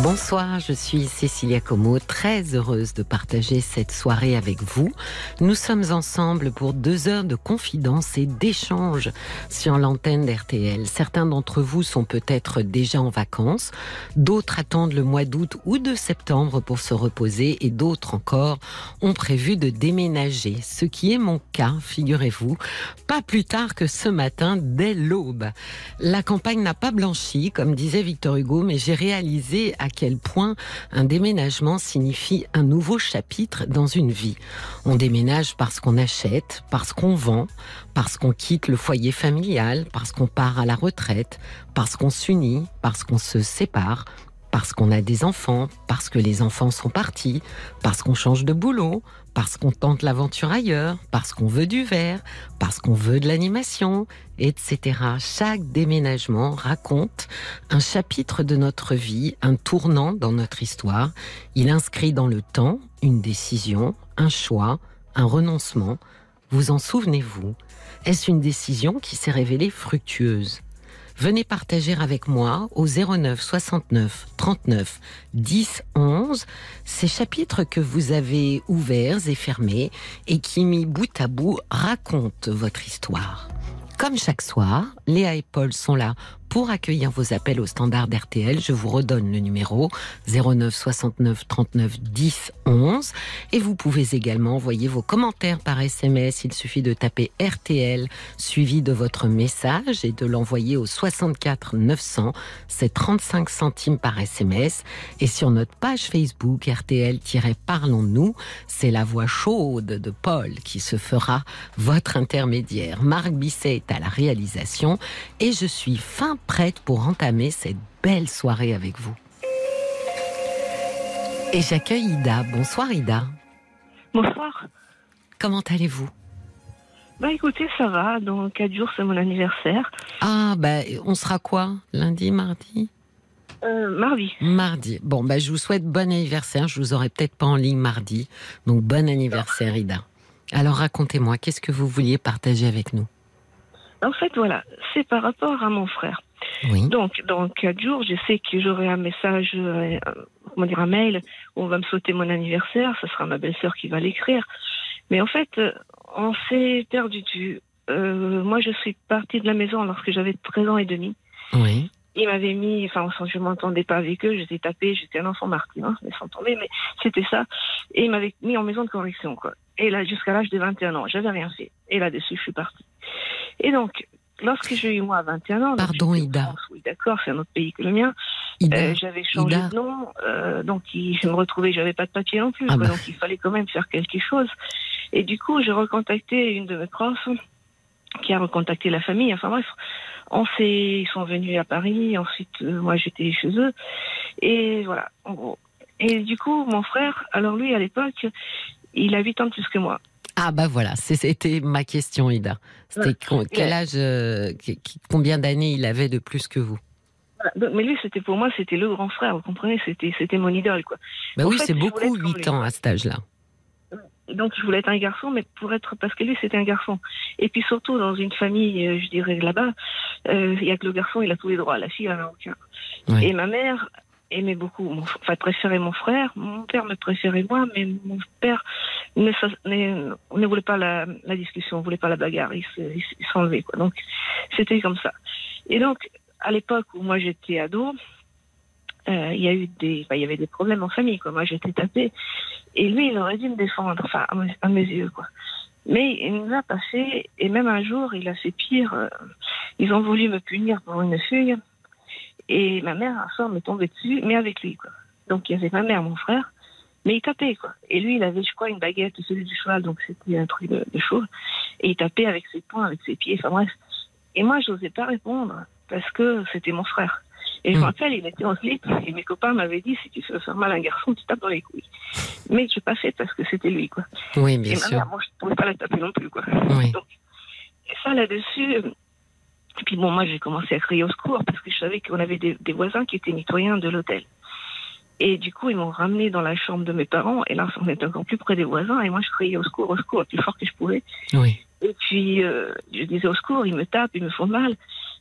Bonsoir, je suis Cécilia Como, très heureuse de partager cette soirée avec vous. Nous sommes ensemble pour deux heures de confidence et d'échange sur l'antenne d'RTL. Certains d'entre vous sont peut-être déjà en vacances, d'autres attendent le mois d'août ou de septembre pour se reposer et d'autres encore ont prévu de déménager, ce qui est mon cas, figurez-vous, pas plus tard que ce matin dès l'aube. La campagne n'a pas blanchi, comme disait Victor Hugo, mais j'ai réalisé à quel point un déménagement signifie un nouveau chapitre dans une vie. On déménage parce qu'on achète, parce qu'on vend, parce qu'on quitte le foyer familial, parce qu'on part à la retraite, parce qu'on s'unit, parce qu'on se sépare, parce qu'on a des enfants, parce que les enfants sont partis, parce qu'on change de boulot, parce qu'on tente l'aventure ailleurs, parce qu'on veut du verre, parce qu'on veut de l'animation, etc. Chaque déménagement raconte un chapitre de notre vie, un tournant dans notre histoire. Il inscrit dans le temps une décision, un choix, un renoncement. Vous en souvenez-vous? Est-ce une décision qui s'est révélée fructueuse? Venez partager avec moi au 09 69 39 10 11 ces chapitres que vous avez ouverts et fermés et qui, mis bout à bout, racontent votre histoire. Comme chaque soir, Léa et Paul sont là pour accueillir vos appels au standard d'RTL. Je vous redonne le numéro 09 69 39 10 11 et vous pouvez également envoyer vos commentaires par SMS. Il suffit de taper RTL suivi de votre message et de l'envoyer au 64 900. C'est 35 centimes par SMS et sur notre page Facebook RTL-Parlons-nous, c'est la voix chaude de Paul qui se fera votre intermédiaire. Marc Bisset est à la réalisation et je suis fin prête pour entamer cette belle soirée avec vous. Et j'accueille Ida. Bonsoir Ida. Bonsoir. Comment allez-vous? Bah écoutez, ça va. Dans 4 jours, c'est mon anniversaire. Ah, bah, on sera quoi? Lundi, mardi? Euh, mardi. Mardi. Bon, bah, je vous souhaite bon anniversaire. Je vous aurai peut-être pas en ligne mardi. Donc, bon anniversaire, Ida. Alors, racontez-moi, qu'est-ce que vous vouliez partager avec nous? En fait, voilà, c'est par rapport à mon frère. Oui. Donc, dans 4 jours, je sais que j'aurai un message, euh, comment dire, un mail où on va me souhaiter mon anniversaire. Ce sera ma belle-sœur qui va l'écrire. Mais en fait, euh, on s'est perdu vue. Euh, moi, je suis partie de la maison lorsque j'avais 13 ans et demi. Oui. Ils m'avaient mis, enfin, je m'entendais pas avec eux, j'étais tapée, j'étais un enfant martyr, hein, mais sans tomber, mais c'était ça. Et ils m'avaient mis en maison de correction, quoi. Et là, jusqu'à l'âge de 21 ans, j'avais rien fait. Et là-dessus, je suis partie. Et donc, lorsque j'ai eu moi 21 ans, Pardon, Ida. France, oui, d'accord, c'est un autre pays que le mien. Euh, j'avais changé Ida. de nom, euh, donc il- je me retrouvais, j'avais pas de papier non plus, Ah quoi, bah. donc il fallait quand même faire quelque chose. Et du coup, j'ai recontacté une de mes profs qui a recontacté la famille. Enfin bref, on s'est, ils sont venus à Paris. Ensuite, euh, moi j'étais chez eux, et voilà, en gros. Et du coup, mon frère, alors lui à l'époque, il a 8 ans de plus que moi. Ah, bah voilà, c'était ma question, Ida. C'était quel âge, euh, combien d'années il avait de plus que vous? Voilà. Mais lui, c'était pour moi, c'était le grand frère. Vous comprenez? C'était, c'était mon idole, quoi. Bah En oui, c'est beaucoup, être comme 8 lui. ans à cet âge-là. Donc je voulais être un garçon, mais pour être parce que lui c'était un garçon. Et puis surtout dans une famille, euh, je dirais là-bas, euh, il y a que le garçon, il a tous les droits, la fille elle en a aucun. Et ma mère aimait beaucoup, enfin préférait mon frère, mon père me préférait moi, mais mon père ne, sa- ne, voulait pas la, la discussion, ne voulait pas la bagarre, il s'enlevait quoi. Donc c'était comme ça. Et donc à l'époque où moi j'étais ado, euh, il y a eu des, enfin, il y avait des problèmes en famille quoi. Moi j'étais tapée et lui il aurait dû me défendre, enfin à mes, yeux quoi. Mais il ne l'a pas fait et même un jour il a fait pire. euh, ils ont voulu me punir pour une fille et ma mère un soir m'est tombée dessus, mais avec lui quoi. Donc il y avait ma mère, mon frère, mais il tapait quoi. Et lui il avait je crois une baguette, celui du cheval, donc c'était un truc de, de chaud. Et il tapait avec ses poings, avec ses pieds, enfin bref. Et moi je n'osais pas répondre parce que c'était mon frère. Et je me Mm. rappelle, il était en slip et mes copains m'avaient dit si tu veux faire mal à un garçon, tu tapes dans les couilles. Mais je n'ai pas fait parce que c'était lui, quoi. Oui, bien et ma sûr. mère, moi, je ne pouvais pas la taper non plus, quoi. Oui. Donc, et ça, là-dessus, Et puis bon, moi j'ai commencé à crier au secours parce que je savais qu'on avait des, des voisins qui étaient mitoyens de l'hôtel. Et du coup, ils m'ont ramené dans la chambre de mes parents. Et là, on était encore plus près des voisins. Et moi, je criais au secours, au secours, le plus fort que je pouvais. Oui. Et puis, euh, je disais au secours, ils me tapent, ils me font mal.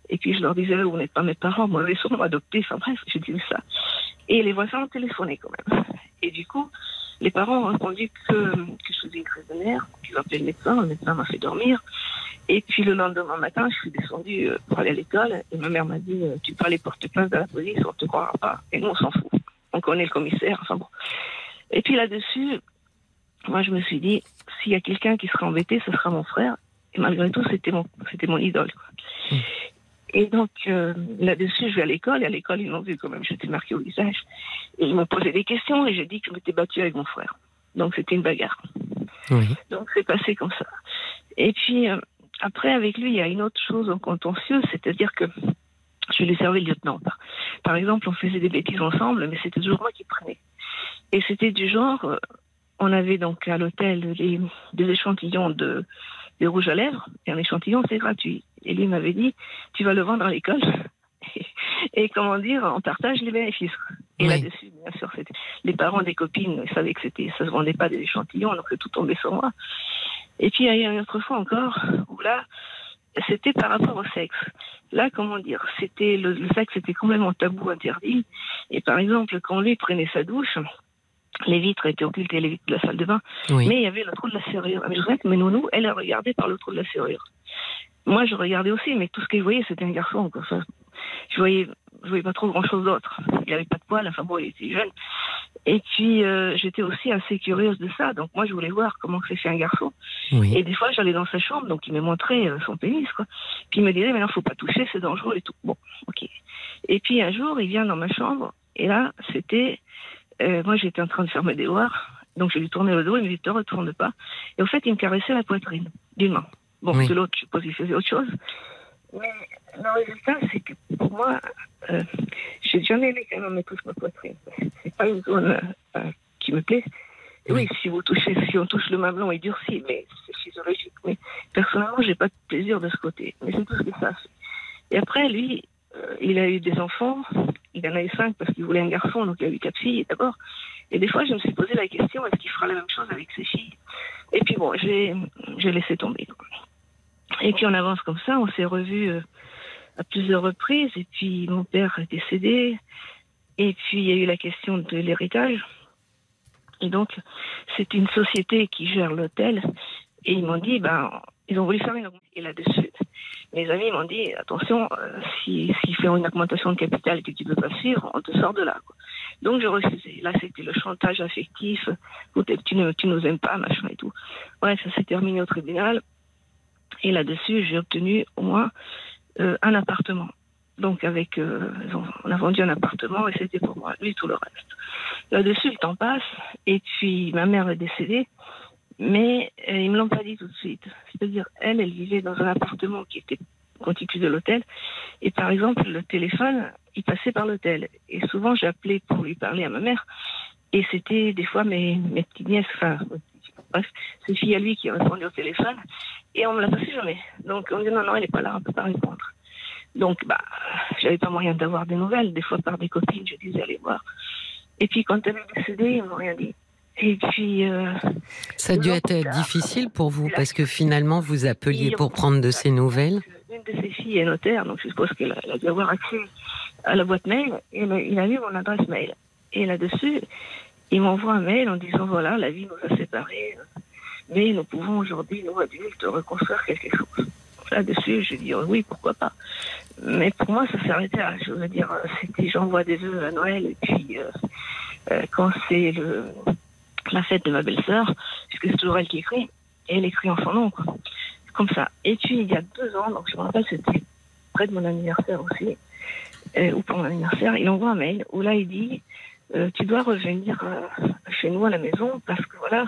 Et puis, je leur disais, vous n'êtes pas mes parents, mauvais sont adoptés. Enfin bref, je disais ça. Et les voisins ont téléphoné quand même. Et du coup, les parents ont répondu que, je faisais une crise de nerfs, qu'ils le médecin. Le médecin m'a fait dormir. Et puis, le lendemain matin, je suis descendue euh, pour aller à l'école. Et ma mère m'a dit, euh, tu peux aller porter plainte de la police, on te croira pas. Et nous, on s'en fout. On connaît le commissaire. Enfin bon. Et puis là-dessus, moi, je me suis dit, s'il y a quelqu'un qui sera embêté, ce sera mon frère. Et malgré tout, c'était mon, idole. Quoi. Et donc, euh, là-dessus, je vais à l'école. Et à l'école, ils m'ont vu quand même, j'étais marquée au visage. Et ils m'ont posé des questions. Et j'ai dit que je m'étais battue avec mon frère. Donc, c'était une bagarre. Oui. Donc, c'est passé comme ça. Et puis, euh, après, avec lui, il y a une autre chose en contentieux. C'est-à-dire que je lui servais lieutenant. Par, exemple, on faisait des bêtises ensemble, mais c'était toujours moi qui prenais. Et c'était du genre, euh, on avait donc à l'hôtel des échantillons de, de rouge à lèvres, et un échantillon, c'est gratuit. Et lui m'avait dit, tu vas le vendre à l'école. Et, comment dire, on partage les bénéfices. Et Oui. là-dessus, bien sûr, c'était les parents des copines ils savaient que c'était, ça se vendait pas des échantillons, donc tout tombait sur moi. Et puis il y a une autre fois encore où là, c'était par rapport au sexe. Là, comment dire, c'était le, le sexe était complètement tabou, interdit. Et par exemple, quand lui prenait sa douche, les vitres étaient occultées, les vitres de la salle de bain, Oui. mais il y avait le trou de la serrure. Mais je sais que mes nounous, elle a regardé par le trou de la serrure. Moi, je regardais aussi, mais tout ce que je voyais, c'était un garçon. Quoi. Enfin, je voyais, je voyais pas trop grand-chose d'autre. Il avait pas de poils, enfin bon, il était jeune. Et puis, euh, j'étais aussi assez curieuse de ça. Donc moi, je voulais voir comment c'est fait un garçon. Oui. Et des fois, j'allais dans sa chambre, donc il me montrait euh, son pénis, quoi. Puis il me disait, mais non, faut pas toucher, c'est dangereux et tout. Bon, ok. Et puis un jour, il vient dans ma chambre, et là, c'était, euh, moi, j'étais en train de faire mes devoirs, donc je lui tournais le dos, il me dit, te retourne pas. Et au fait, il me caressait la poitrine, d'une main. Bon, Oui. de l'autre, je suppose, il faisait autre chose. Mais le résultat, c'est que pour moi, euh, j'ai jamais aimé quand même me touche ma poitrine. C'est pas une zone euh, qui me plaît. Et oui, si vous touchez, si on touche le mamelon, il durcit, mais c'est physiologique. Mais personnellement, j'ai pas de plaisir de ce côté. Mais c'est tout ce que ça fait. Et après, lui, euh, il a eu des enfants. Il en a eu cinq parce qu'il voulait un garçon, donc il a eu quatre filles d'abord. Et des fois, je me suis posé la question est-ce qu'il fera la même chose avec ses filles? Et puis bon, j'ai j'ai laissé tomber. quoi. Et puis on avance comme ça. On s'est revus euh, à plusieurs reprises. Et puis mon père est décédé. Et puis il y a eu la question de l'héritage. Et donc, c'est une société qui gère l'hôtel. Et ils m'ont dit, ben, ils ont voulu faire une augmentation. Et là-dessus, mes amis m'ont dit, attention, euh, si- s'ils font une augmentation de capital et que tu ne peux pas suivre, on te sort de là. quoi. Donc, j'ai refusé. Là, c'était le chantage affectif. Tu ne tu nous aimes pas, machin et tout. Ouais, ça s'est terminé au tribunal. Et là-dessus, j'ai obtenu au moins euh, un appartement. Donc, avec, euh, on a vendu un appartement et c'était pour moi, lui, tout le reste. Là-dessus, le temps passe. Et puis, ma mère est décédée. Mais euh, ils me l'ont pas dit tout de suite. C'est-à-dire, elle, elle vivait dans un appartement qui était contigu de l'hôtel. Et par exemple, le téléphone, il passait par l'hôtel. Et souvent, j'appelais pour lui parler à ma mère. Et c'était des fois mes, mes petites nièces, bref, ces filles à lui qui répondaient au téléphone. Et on me l'a passé jamais. Donc, on me dit non, non, elle n'est pas là, on ne peut pas répondre. Donc, bah, j'avais pas moyen d'avoir des nouvelles. Des fois, par des copines, je disais aller voir. Et puis, quand elle est décédée, ils m'ont rien dit. Et puis, euh, Ça a dû être tard. difficile pour vous a- parce que finalement vous appeliez pour prendre de ces nouvelles. Une de ses filles est notaire, donc je suppose qu'elle a, a dû avoir accès à la boîte mail. Et il a lu mon adresse mail. Et là-dessus, il m'envoie un mail en disant voilà, la vie nous a séparés, mais nous pouvons aujourd'hui, nous adultes, reconstruire quelque chose. Là-dessus, je dis oui, pourquoi pas. Mais pour moi, ça arrêté là. Je veux dire, euh, c'était j'envoie des vœux à Noël, et puis euh, euh, quand c'est la fête de ma belle-sœur, puisque c'est toujours elle qui écrit, et elle écrit en son nom, quoi comme ça. Et puis, il y a deux ans, donc je me rappelle, c'était près de mon anniversaire aussi, ou pour mon anniversaire, il envoie un mail où là, il dit euh, Tu dois revenir euh, chez nous à la maison parce que voilà,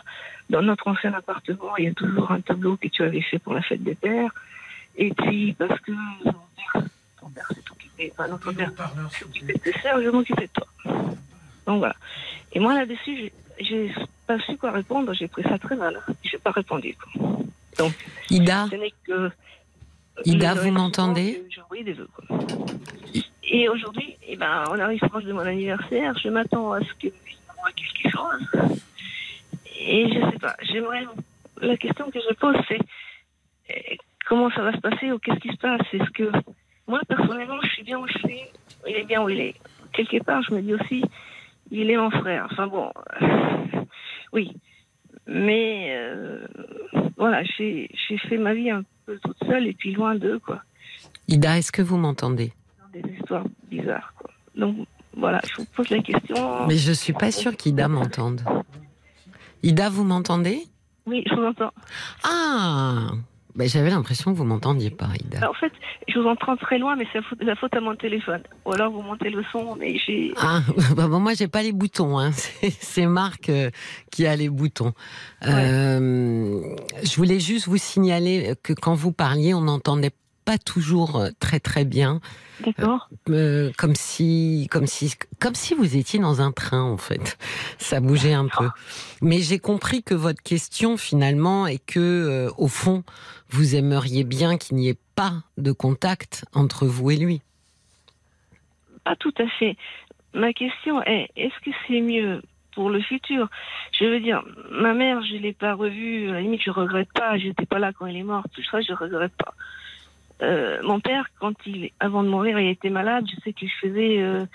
dans notre ancien appartement, il y a toujours un tableau que tu avais fait pour la fête des pères. Et puis, parce que père, ton père s'est occupé, enfin, notre père s'est occupé de tes je vais m'occuper de toi. Donc voilà. Et moi, là-dessus, j'ai- j'ai pas su quoi répondre, j'ai pris ça très mal. Je n'ai pas répondu. quoi. Donc, Ida, ce n'est que. Ida, vous m'entendez que envoyé des vœux. Quoi. Et aujourd'hui, eh ben, on arrive proche de mon anniversaire. Je m'attends à ce qu'il m'envoie quelque chose. Et je sais pas. J'aimerais. La question que je pose, c'est euh, comment ça va se passer ou qu'est-ce qui se passe? Est-ce que moi, personnellement, je suis bien où je suis Il est bien où il est. Quelque part, je me dis aussi, il est mon frère. Enfin bon, euh, oui. Mais euh, voilà, j'ai j'ai fait ma vie un peu toute seule et puis loin d'eux, quoi. Ida, est-ce que vous m'entendez? Des histoires bizarres, quoi. Donc voilà, je vous pose la question. Mais je suis pas sûre qu'Ida m'entende. Ida, vous m'entendez? Oui, je vous entends. Ah ben, J'avais l'impression que vous m'entendiez pas, Ida. Alors, en fait, je vous entends très loin, mais c'est la faute, à mon téléphone. Ou alors vous montez le son, mais j'ai. Ah, bah bon, moi j'ai pas les boutons, hein. c'est c'est Marc euh, qui a les boutons. Euh, je voulais juste vous signaler que quand vous parliez, on n'entendait pas toujours euh, très très bien, D'accord. euh, comme si comme si comme si vous étiez dans un train en fait. Ça bougeait un peu. Mais j'ai compris que votre question finalement est que euh, au fond vous aimeriez bien qu'il n'y ait pas de contact entre vous et lui. Pas tout à fait. Ma question est est-ce que c'est mieux pour le futur? Je veux dire, ma mère, je l'ai pas revue. À la limite, je regrette pas. J'étais pas là quand il est mort. Tout ça, je regrette pas. Euh, mon père, quand il, avant de mourir, il était malade. Je sais que je faisais, euh,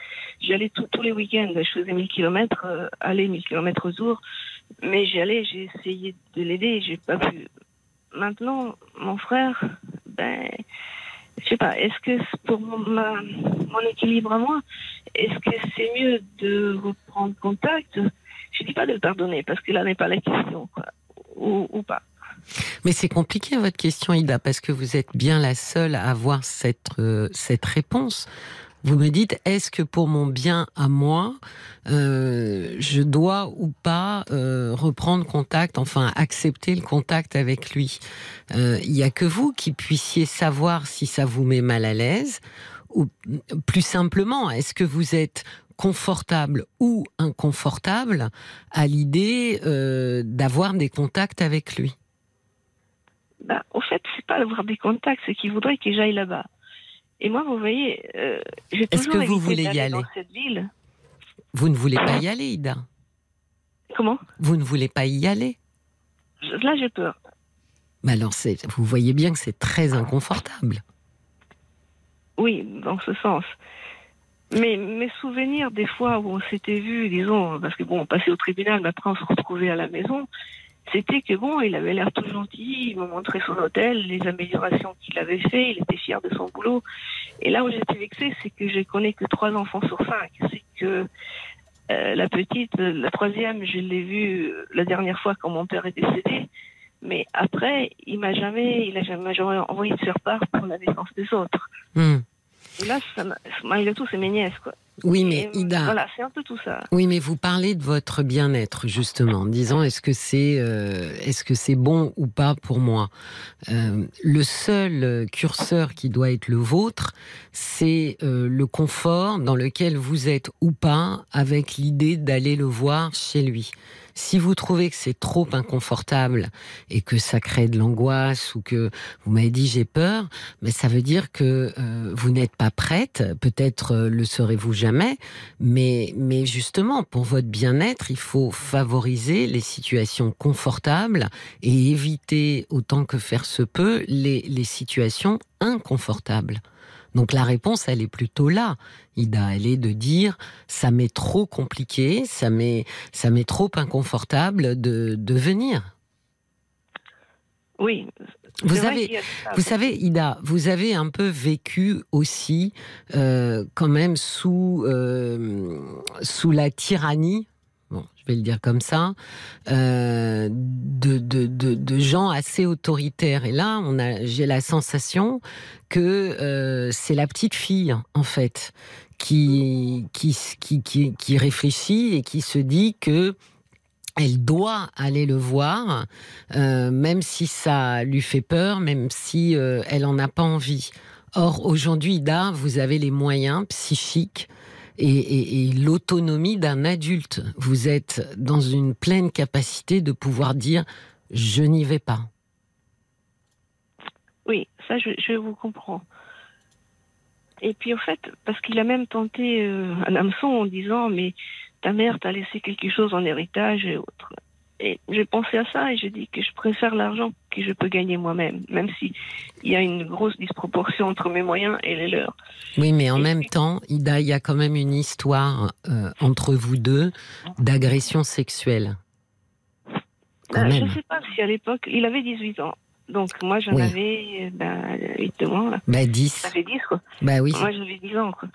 j'allais tous- les week-ends. Je faisais 1000 kilomètres, euh, aller 1000 kilomètres au jour. Mais j'y allais, j'ai essayé de l'aider, j'ai pas pu. Maintenant, mon frère, ben, je sais pas, est-ce que pour mon, équilibre à moi, est-ce que c'est mieux de reprendre contact? Je dis pas de le pardonner, parce que là n'est pas la question, quoi. Ou pas. Mais c'est compliqué votre question, Ida, parce que vous êtes bien la seule à avoir cette, euh, cette réponse. Vous me dites, est-ce que pour mon bien à moi, euh, je dois ou pas euh, reprendre contact, enfin accepter le contact avec lui? Il n'y a que vous qui puissiez savoir si ça vous met mal à l'aise, ou plus simplement, est-ce que vous êtes confortable ou inconfortable à l'idée d'avoir des contacts avec lui? Bah, au fait, c'est pas d'avoir des contacts, c'est qu'il voudrait que j'aille là-bas. Et moi, vous voyez, euh, j'ai toujours que vous voulez y aller dans cette ville. Vous ne voulez pas y aller, Ida Comment? Vous ne voulez pas y aller Je- Là, j'ai peur. Mais alors, c'est- vous voyez bien que c'est très inconfortable. Oui, dans ce sens. Mais mes souvenirs, des fois où on s'était vu, disons, parce que bon, on passait au tribunal, mais après on se retrouvait à la maison, c'était que bon, il avait l'air tout gentil, il me montrait son hôtel, les améliorations qu'il avait fait, il était fier de son boulot. Et là où j'étais vexée, c'est que je connais que trois enfants sur cinq. C'est que euh, la petite, la troisième, je l'ai vue euh, la dernière fois quand mon père est décédé. Mais après, il m'a jamais, il a jamais, jamais envoyé de faire part pour la naissance des autres. Hmm. Et là, ça m'a- malgré tout, c'est mes nièces, quoi. Oui, mais Et, Ida, Voilà, c'est un peu tout ça. oui, mais vous parlez de votre bien-être justement, en disant est-ce que c'est euh, est-ce que c'est bon ou pas pour moi? Euh, le seul euh, curseur qui doit être le vôtre, c'est euh, le confort dans lequel vous êtes ou pas avec l'idée d'aller le voir chez lui. Si vous trouvez que c'est trop inconfortable et que ça crée de l'angoisse ou que vous m'avez dit j'ai peur, mais ça veut dire que euh, vous n'êtes pas prête. Peut-être euh, le serez-vous jamais, mais mais justement pour votre bien-être, il faut favoriser les situations confortables et éviter autant que faire se peut les les situations inconfortables. Donc la réponse, elle est plutôt là, Ida. Elle est de dire, ça m'est trop compliqué, ça m'est, ça m'est trop inconfortable de, de venir. Oui. Vous avez, vous savez, Ida, vous avez un peu vécu aussi, euh, quand même, sous, euh, sous la tyrannie, bon, je vais le dire comme ça, euh, de, de, de, gens assez autoritaires. Et là, on a, j'ai la sensation que euh, c'est la petite fille, en fait, qui, qui, qui, qui, réfléchit et qui se dit que elle doit aller le voir, euh, même si ça lui fait peur, même si elle en a pas envie. Or, aujourd'hui, Ida, vous avez les moyens psychiques et, l'autonomie d'un adulte. Vous êtes dans une pleine capacité de pouvoir dire je n'y vais pas. Oui, ça, je, vous comprends. Et puis, en fait, parce qu'il a même tenté euh, un hameçon en disant, mais ta mère t'a laissé quelque chose en héritage et autres. Et j'ai pensé à ça et j'ai dit que je préfère l'argent que je peux gagner moi-même, même si il y a une grosse disproportion entre mes moyens et les leurs. Oui, mais en Et même temps, Ida, il y a quand même une histoire euh, entre vous deux d'agression sexuelle. Quand Ben, même. je sais pas si à l'époque, il avait 18 ans. Donc moi j'en Oui. avais euh, ben, 8 mois, là. Bah Ça 10. fait 10 quoi. Bah oui. Moi j'avais 10 ans quoi.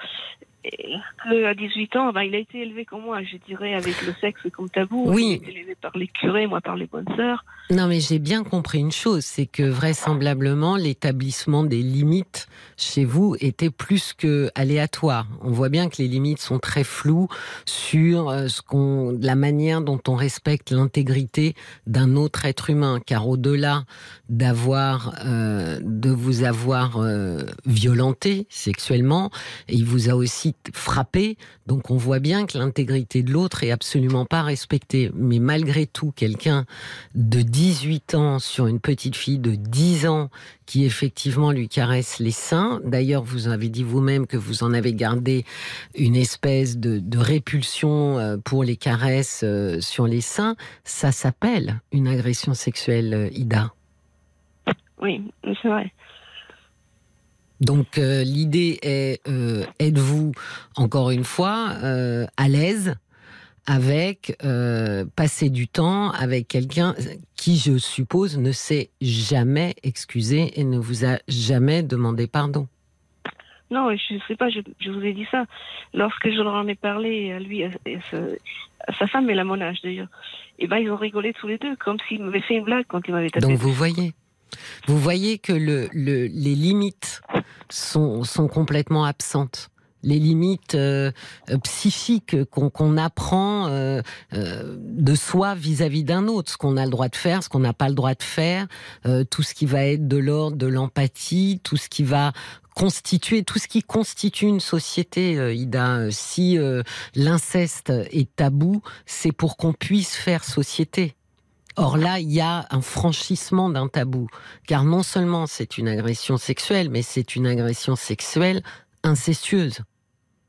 Et que à 18 ans, ben, il a été élevé comme moi, je dirais, avec le sexe comme tabou. Oui. Il a été élevé par les curés, moi par les bonnes sœurs. Non, mais j'ai bien compris une chose, c'est que vraisemblablement l'établissement des limites chez vous était plus que aléatoire. On voit bien que les limites sont très floues sur euh, ce qu'on, la manière dont on respecte l'intégrité d'un autre être humain, car au-delà d'avoir, euh, de vous avoir euh, violenté sexuellement, il vous a aussi frappé. Donc on voit bien que l'intégrité de l'autre est absolument pas respectée. Mais malgré tout, quelqu'un de 18 ans sur une petite fille de 10 ans qui effectivement lui caresse les seins. D'ailleurs, vous avez dit vous-même que vous en avez gardé une espèce de, de répulsion euh, pour les caresses euh, sur les seins. Ça s'appelle une agression sexuelle, euh, Ida. Oui, c'est vrai. Donc euh, l'idée est, euh, êtes-vous encore une fois euh, à l'aise avec passer du temps avec quelqu'un qui, je suppose, ne s'est jamais excusé et ne vous a jamais demandé pardon? Non, je sais pas, je, je vous ai dit ça. Lorsque je leur en ai parlé à lui, à, à sa, à sa femme et à mon âge d'ailleurs, et ben ils ont rigolé tous les deux, comme s'ils m'avaient fait une blague quand ils m'avaient tapé. Donc vous voyez, vous voyez que le, le- les limites sont, sont complètement absentes. Les limites euh, psychiques qu'on qu'on apprend euh, euh, de soi vis-à-vis d'un autre, ce qu'on a le droit de faire, ce qu'on n'a pas le droit de faire, euh, tout ce qui va être de l'ordre de l'empathie, tout ce qui va constituer, tout ce qui constitue une société, euh, Ida. Si euh, l'inceste est tabou, c'est pour qu'on puisse faire société. Or là, il y a un franchissement d'un tabou, car non seulement c'est une agression sexuelle, mais c'est une agression sexuelle incestueuse.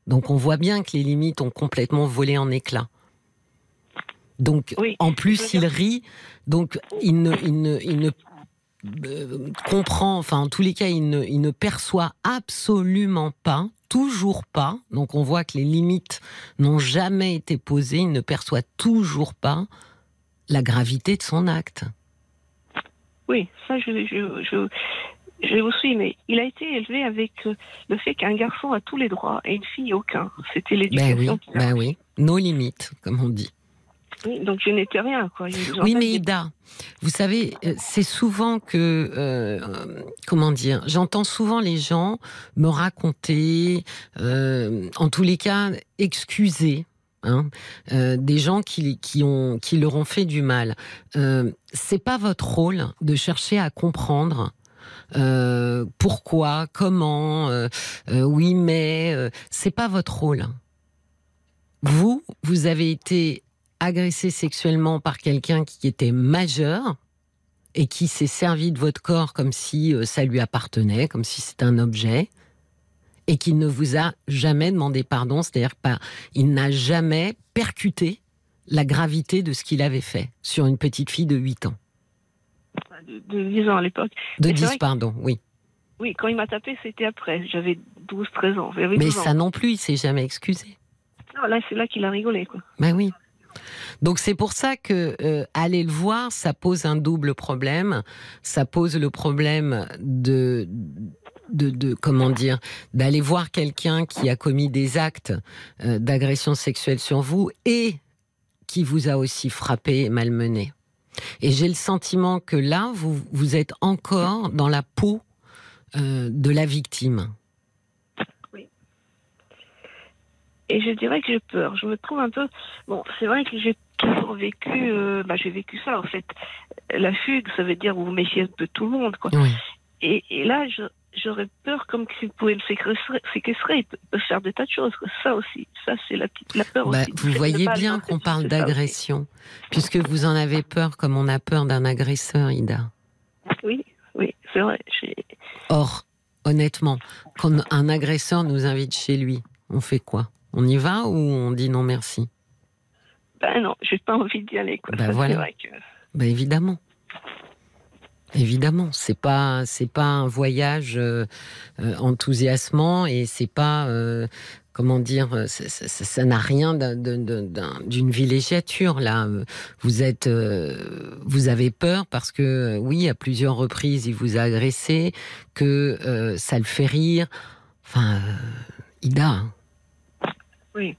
Donc on voit bien que les limites ont complètement volé en éclats. Donc Oui, en plus il rit, donc il ne, il ne, il ne euh, comprend, enfin en tous les cas il ne, il ne perçoit absolument pas, toujours pas. Donc on voit que les limites n'ont jamais été posées, il ne perçoit toujours pas la gravité de son acte. Oui, ça je, je, je, je vous suis, mais il a été élevé avec euh, le fait qu'un garçon a tous les droits et une fille aucun. C'était Ben oui, l'éducation. qu'il a ben oui, nos limites, comme on dit. Oui, donc je n'étais rien. Quoi. Oui, mais Ida, vous savez, euh, c'est souvent que, euh, euh, comment dire, j'entends souvent les gens me raconter, euh, en tous les cas, excuser. Hein, euh, des gens qui, qui, ont, qui leur ont fait du mal. Euh, c'est pas votre rôle de chercher à comprendre euh, pourquoi, comment, euh, oui, mais c'est pas votre rôle. Vous, vous avez été agressé sexuellement par quelqu'un qui était majeur et qui s'est servi de votre corps comme si ça lui appartenait, comme si c'était un objet, et qui ne vous a jamais demandé pardon, c'est-à-dire pas, il n'a jamais percuté la gravité de ce qu'il avait fait sur une petite fille de 8 ans. de, de 10 ans à l'époque. De Mais c'est 10, vrai que- pardon, oui. Oui, quand il m'a tapé, c'était après. J'avais 12, 13 ans. J'avais Mais 12 ans. ça non plus, il s'est jamais excusé. Non, là, c'est là qu'il a rigolé. Quoi. Ben oui. Donc c'est pour ça que euh, aller le voir, ça pose un double problème. Ça pose le problème de de, de comment dire d'aller voir quelqu'un qui a commis des actes euh, d'agression sexuelle sur vous et qui vous a aussi frappé et malmené. Et j'ai le sentiment que là, vous, vous êtes encore dans la peau euh, de la victime. Et je dirais que j'ai peur. Je me trouve un peu. Bon, c'est vrai que j'ai toujours vécu. euh, bah, j'ai vécu ça, en fait. La fugue, ça veut dire vous vous méfiez un peu de tout le monde, quoi. Oui. Et, et là, je- j'aurais peur comme s'il pouvait me séquestrer, séquestrer. Il peut, peut faire des tas de choses. Ça aussi. Ça, c'est la, la peur Bah, aussi. vous Le voyez bien qu'on parle d'agression, puisque vous en avez peur comme on a peur d'un agresseur, Ida. Oui, oui, c'est vrai. Or, honnêtement, quand un agresseur nous invite chez lui, on fait quoi? On y va ou on dit non merci? Ben non, j'ai pas envie d'y aller. Quoi. Ben Ça, voilà. c'est vrai que- Ben évidemment. Évidemment, c'est pas c'est pas un voyage euh, euh, enthousiasmant et c'est pas euh, comment dire euh, ça- ça ça- ça n'a rien d'un- d'un- d'un- d'une villégiature là. Euh, Vous êtes euh, vous avez peur parce que oui à plusieurs reprises il vous a agressé que euh, ça le fait rire. Enfin euh, Ida. Oui.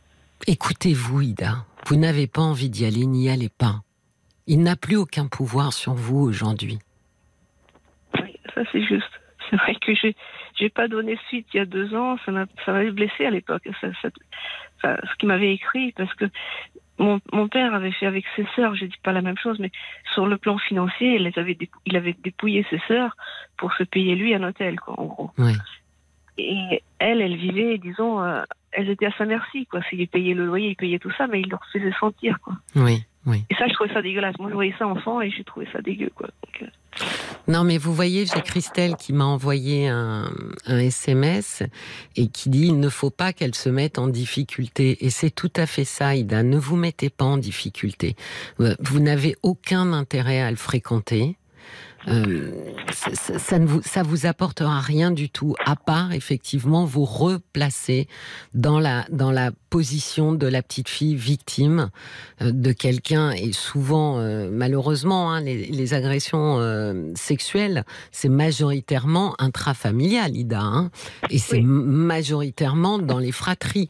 Écoutez-vous Ida. Vous n'avez pas envie d'y aller n'y allez pas. Il n'a plus aucun pouvoir sur vous aujourd'hui. Oui, ça c'est juste. C'est vrai que j'ai j'ai pas donné suite il y a deux ans. Ça m'a ça m'avait blessé à l'époque. Ça, ça- ça- ce qu'il m'avait écrit parce que mon, mon père avait fait avec ses sœurs. Je dis pas la même chose, mais sur le plan financier, il les avait il avait dépouillé ses sœurs pour se payer lui un hôtel, quoi, en gros. Ouais. Et elle, elle vivait, disons, euh, elles étaient à sa merci, quoi. S'il payait le loyer, il payait tout ça, mais il leur faisait sentir, quoi. Oui, oui. Et ça, je trouvais ça dégueulasse. Moi, je voyais ça enfant et j'ai trouvé ça dégueu, quoi. Donc, euh, Non, mais vous voyez, j'ai Christelle qui m'a envoyé un, un SMS et qui dit il ne faut pas qu'elle se mette en difficulté. Et c'est tout à fait ça, Ida. Ne vous mettez pas en difficulté. Euh, Vous n'avez aucun intérêt à le fréquenter. Euh, ça, ça- ça ne vous, ça vous apportera rien du tout, à part effectivement vous replacer dans la dans la position de la petite fille victime euh, de quelqu'un. Et souvent, euh, malheureusement, hein, les, les agressions sexuelles, c'est majoritairement intrafamilial, Ida, hein, et c'est Oui. majoritairement dans les fratries.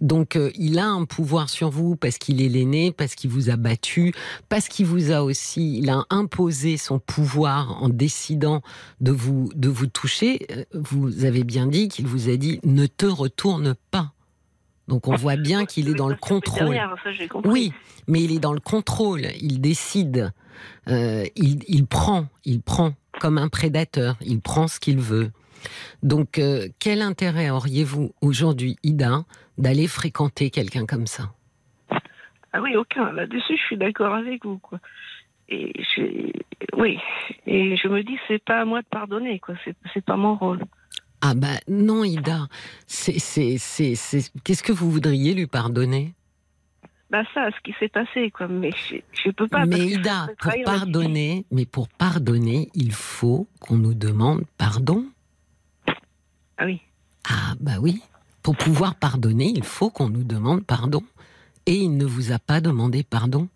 Donc, il a un pouvoir sur vous parce qu'il est l'aîné, parce qu'il vous a battu, parce qu'il vous a aussi, il a imposé son pouvoir en décidant de vous de vous toucher. Euh, Vous avez bien dit qu'il vous a dit ne te retourne pas. Donc, on voit bien qu'il est dans le contrôle. Oui, mais il est dans le contrôle, il décide, euh, il, il prend, il prend comme un prédateur, il prend ce qu'il veut. Donc, euh, quel intérêt auriez-vous aujourd'hui, Ida, d'aller fréquenter quelqu'un comme ça? Ah oui, aucun. Là-dessus, je suis d'accord avec vous, quoi. Et je... oui. Et je me dis, c'est pas à moi de pardonner, quoi. C'est, c'est pas mon rôle. Ah bah non, Ida, c'est, c'est, c'est, c'est- qu'est-ce que vous voudriez lui pardonner? Bah ça, ce qui s'est passé, quoi. Mais je, je peux pas. Mais Ida, pour pardonner, mais pour pardonner, il faut qu'on nous demande pardon. Ah oui. Ah bah oui, pour pouvoir pardonner, il faut qu'on nous demande pardon. Et il ne vous a pas demandé pardon.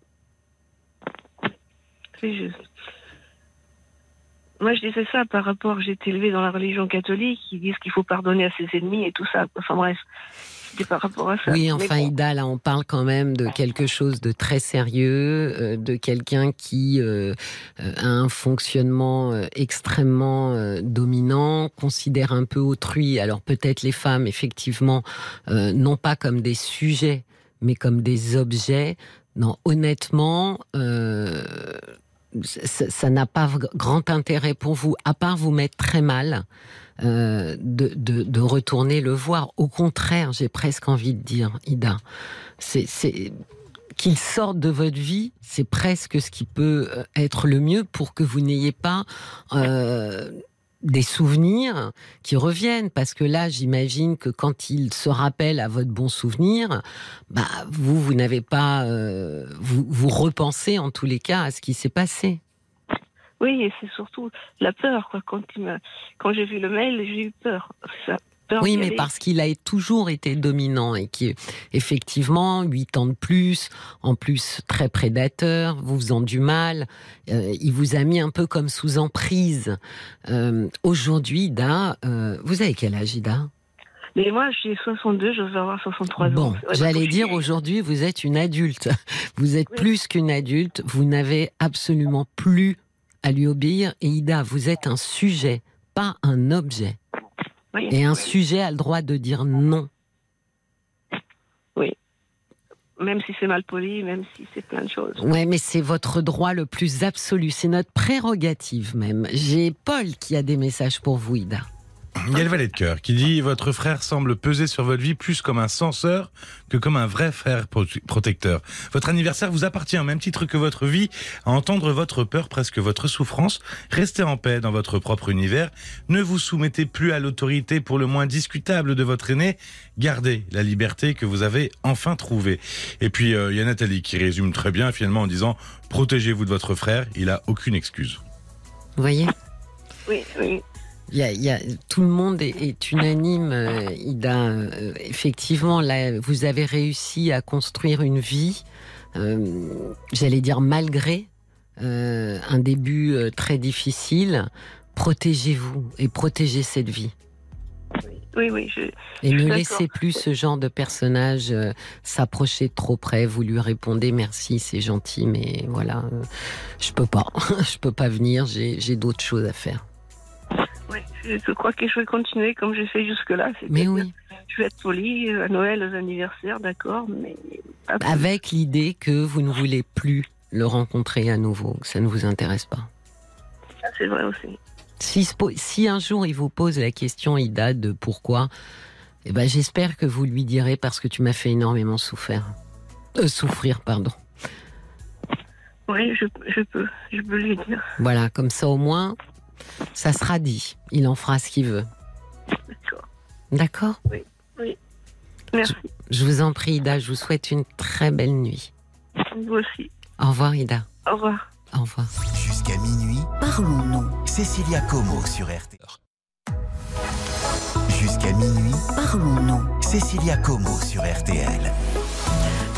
Moi, je disais ça par rapport, j'ai été élevée dans la religion catholique, ils disent qu'il faut pardonner à ses ennemis et tout ça. Enfin bref, c'était par rapport à ça. Oui, enfin bon. Ida, là on parle quand même de quelque chose de très sérieux, euh, de quelqu'un qui euh, euh, a un fonctionnement extrêmement euh, dominant, considère un peu autrui. Alors peut-être les femmes, effectivement, non pas comme des sujets, mais comme des objets. Non, honnêtement, euh, ça n'a pas grand intérêt pour vous, à part vous mettre très mal. euh, de, retourner le voir. Au contraire, j'ai presque envie de dire, Ida, c'est c'est- qu'il sorte de votre vie, c'est presque ce qui peut euh, être le mieux pour que vous n'ayez pas euh, des souvenirs qui reviennent. Parce que là, j'imagine que quand il se rappelle à votre bon souvenir, bah, vous, vous n'avez pas, euh, vous, vous repensez en tous les cas à ce qui s'est passé. Oui, et c'est surtout la peur, quoi. Quand, il quand j'ai vu le mail, j'ai eu peur. Ça, peur Oui, mais aller. parce qu'il a toujours été dominant et qui, effectivement, huit ans de plus, en plus très prédateur, vous faisant du mal, euh, il vous a mis un peu comme sous emprise. Euh, Aujourd'hui, Ida, euh, vous avez quel âge, Ida? Mais moi, j'ai 62, je vais avoir 63 ans. Bon, j'allais dire aujourd'hui, vous êtes une adulte. Vous êtes Oui. plus qu'une adulte. Vous n'avez absolument plus à lui obéir. Et Ida, vous êtes un sujet, pas un objet. Oui, Et un oui. sujet a le droit de dire non. Même si c'est mal poli, même si c'est plein de choses. Ouais, mais c'est votre droit le plus absolu. C'est notre prérogative même. J'ai Paul qui a des messages pour vous, Ida. Il y a le valet de cœur qui dit votre frère semble peser sur votre vie plus comme un censeur que comme un vrai frère protecteur. Votre anniversaire vous appartient au même titre que votre vie, à entendre votre peur, presque votre souffrance. Restez en paix dans votre propre univers. Ne vous soumettez plus à l'autorité pour le moins discutable de votre aîné. Gardez la liberté que vous avez enfin trouvée. Et puis euh, il y a Nathalie qui résume très bien finalement en disant protégez-vous de votre frère, il a aucune excuse. Vous voyez? Oui, oui. Il y a, tout le monde est, unanime, euh, Ida. Euh, effectivement, là, vous avez réussi à construire une vie, euh, j'allais dire malgré un début très difficile. Protégez-vous et protégez cette vie. Oui, oui. et ne laissez plus ce genre de personnage s'approcher trop près. Vous lui répondez merci, c'est gentil, mais voilà, je peux pas, je peux pas venir. J'ai d'autres choses à faire. Je crois que je vais continuer comme j'ai fait jusque-là. Mais oui. Je vais être polie à Noël, aux anniversaires, d'accord, mais. Avec l'idée que vous ne voulez plus le rencontrer à nouveau, que ça ne vous intéresse pas. Ça, c'est vrai aussi. Si, si, un jour il vous pose la question, Ida, de pourquoi, eh ben, j'espère que vous lui direz parce que tu m'as fait énormément souffrir. Euh, souffrir, pardon. Oui, je, je, peux, je peux lui dire. Voilà, comme ça au moins, ça sera dit. Il en fera ce qu'il veut. D'accord. D'accord? Oui, oui. Merci. Je, vous en prie, Ida. Je vous souhaite une très belle nuit. Vous aussi. Au revoir, Ida. Au revoir. Au revoir. Jusqu'à minuit, parlons-nous. Cécilia Como sur RTL. Jusqu'à minuit, parlons-nous. Cécilia Como sur RTL.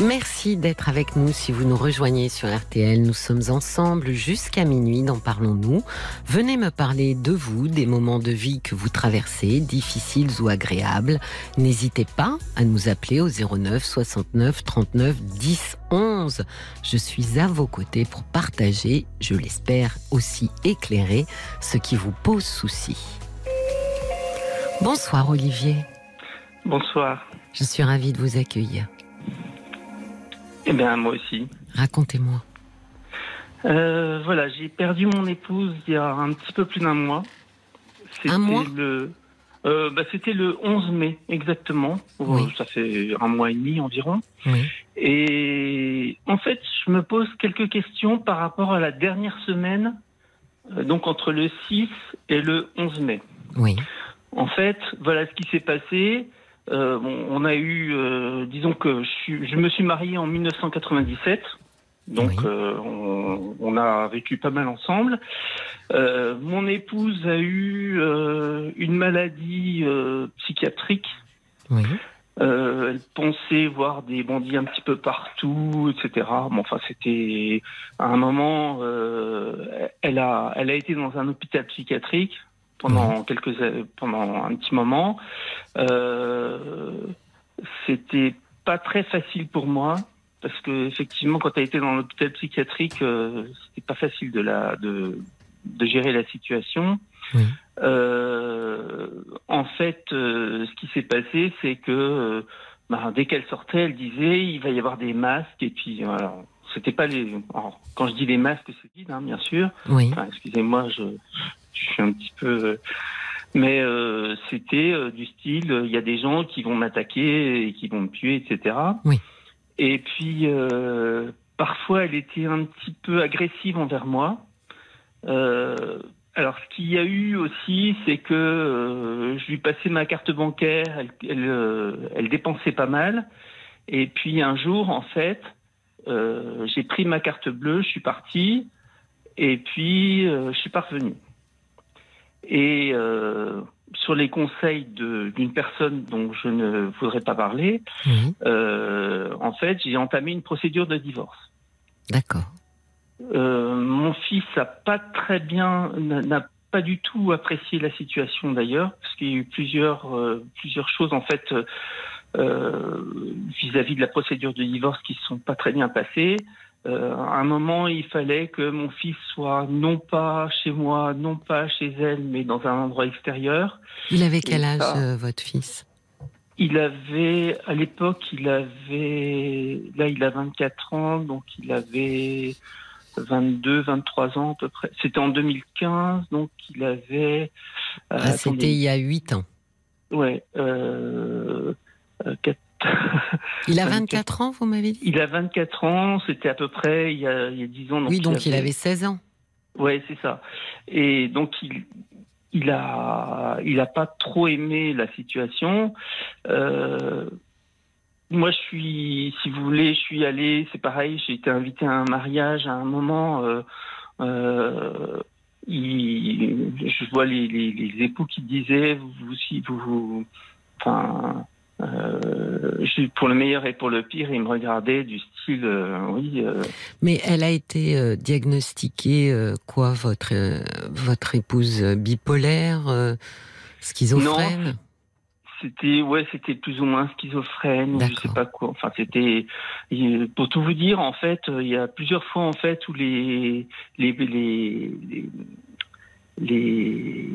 Merci d'être avec nous si vous nous rejoignez sur RTL. Nous sommes ensemble jusqu'à minuit dans Parlons-nous. Venez me parler de vous, des moments de vie que vous traversez, difficiles ou agréables. N'hésitez pas à nous appeler au 09 69 39 10 11. Je suis à vos côtés pour partager, je l'espère aussi éclairer, ce qui vous pose souci. Bonsoir Olivier. Bonsoir. Je suis ravie de vous accueillir. Eh bien, moi aussi. Racontez-moi. Euh, voilà, j'ai perdu mon épouse il y a un petit peu plus d'un mois. Un mois le, euh, bah, C'était le 11 mai, exactement. Ça fait un mois et demi environ. Et en fait, je me pose quelques questions par rapport à la dernière semaine, euh, donc entre le 6 et le 11 mai. Oui. En fait, voilà ce qui s'est passé. Euh, on a eu, euh, disons que je, me suis marié en 1997. Donc euh, on, a vécu pas mal ensemble. mon épouse a eu une maladie psychiatrique. elle pensait voir des bandits un petit peu partout, etc. Bon, enfin, c'était à un moment, elle a, elle a été dans un hôpital psychiatrique pendant quelques pendant un petit moment. Euh, c'était pas très facile pour moi parce que effectivement quand as été dans l'hôpital psychiatrique euh, c'était pas facile de la de, de gérer la situation. Euh, en fait, euh, ce qui s'est passé, c'est que bah, dès qu'elle sortait, elle disait il va y avoir des masques et puis. C'était pas les. quand je dis les masques, c'est vide, hein, bien sûr. Oui. excusez-moi, je, je suis un petit peu. Euh, mais euh, c'était euh, du style, il y a des gens qui vont m'attaquer et qui vont me tuer, etc. Oui. Et puis parfois, elle était un petit peu agressive envers moi. alors, ce qu'il y a eu aussi, c'est que je lui passais ma carte bancaire, elle, elle, elle, dépensait pas mal. Et puis un jour, en fait, j'ai pris ma carte bleue, je suis parti, et puis je suis pas revenu. Et euh, sur les conseils d'une personne dont je ne voudrais pas parler, euh, en fait, j'ai entamé une procédure de divorce. D'accord. Euh, mon fils n'a pas très bien, n'a pas du tout apprécié la situation d'ailleurs, parce qu'il y a eu plusieurs, plusieurs choses en fait vis-à-vis -vis de la procédure de divorce qui ne sont pas très bien passées. Euh, à un moment, il fallait que mon fils soit non pas chez moi, non pas chez elle, mais dans un endroit extérieur. Il avait quel âge, euh, votre fils? Il avait, à l'époque, il avait, là, il a 24 ans, donc il avait 22, 23 ans à peu près. C'était en 2015, donc il avait Ah, C'était il y a 8 ans. Ouais. Euh, euh, quatre- Il a 24 ans, vous m'avez dit? Il a 24 ans, c'était à peu près il y a, il y a 10 ans. Oui, donc il avait 16 ans. Ouais, c'est ça. Et donc il, il a, il a pas trop aimé la situation. Euh, moi, je suis, si vous voulez, je suis allé, c'est pareil, j'ai été invité à un mariage à un moment. Euh, euh, il- je vois les, les, les époux qui disaient, vous, vous, si vous, vous- enfin, euh, pour le meilleur et pour le pire, ils me regardaient du style, euh, oui. euh, Mais elle a été diagnostiquée, quoi, votre, votre épouse bipolaire, schizophrène? C'était ouais, c'était plus ou moins schizophrène, je sais pas quoi. Enfin, c'était il- pour tout vous dire en fait, il y a plusieurs fois en fait où les les les les, les...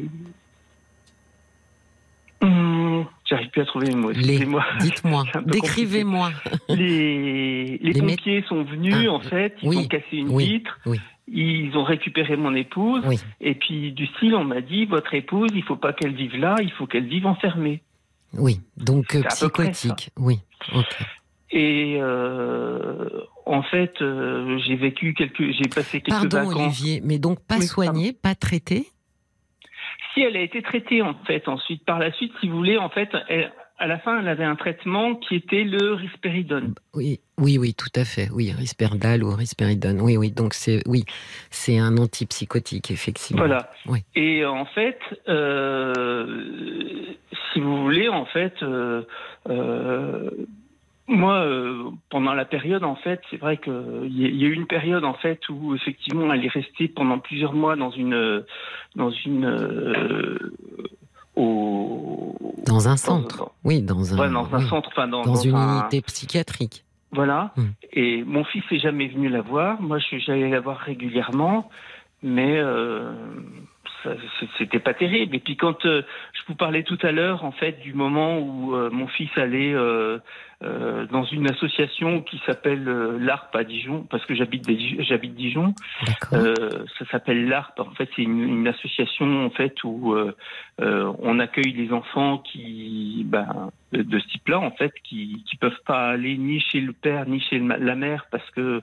J'arrive plus à trouver les mots. Excusez-moi. dites-moi, décrivez-moi. Les, les Les mé- pompiers sont venus, Ah, en fait, ils oui, ont cassé une oui, vitre, oui. ils ont récupéré mon épouse, et puis du style, on m'a dit, votre épouse, il faut pas qu'elle vive là, il faut qu'elle vive enfermée. Oui, donc euh, psychotique. Oui. Et euh, en fait, euh, j'ai vécu quelques, j'ai passé quelques Pardon, vacances. Olivier, mais donc pas Oui, soigné, pas traité Si elle a été traitée en fait, ensuite par la suite, si vous voulez, en fait, elle- à la fin, elle avait un traitement qui était le risperidone. Oui, oui, oui, tout à fait. Oui, risperdal ou risperidone. Oui, oui, donc c'est oui, c'est un antipsychotique, effectivement. Voilà. Oui. Et en fait, euh, si vous voulez, en fait, euh, euh, moi, euh, pendant la période, en fait, c'est vrai qu'il y, a- il y a eu une période, en fait, où effectivement, elle est restée pendant plusieurs mois dans une, dans une, euh, au, Dans un centre. dans- Oui, dans un, ouais, dans un oui, centre, enfin dans, dans une un- unité psychiatrique. Voilà. Hmm. Et mon fils est jamais venu la voir. Moi, je- j'allais la voir régulièrement, mais euh, c'était pas terrible. Et puis quand euh, je vous parlais tout à l'heure, en fait, du moment où euh, mon fils allait euh, dans une association qui s'appelle l'ARP à Dijon, parce que j'habite j'habite Dijon. Ça s'appelle l'ARP. En fait, c'est une, une association en fait où on accueille les enfants qui, ben, de, ce type-là, en fait, qui qui peuvent pas aller ni chez le père ni chez la mère parce que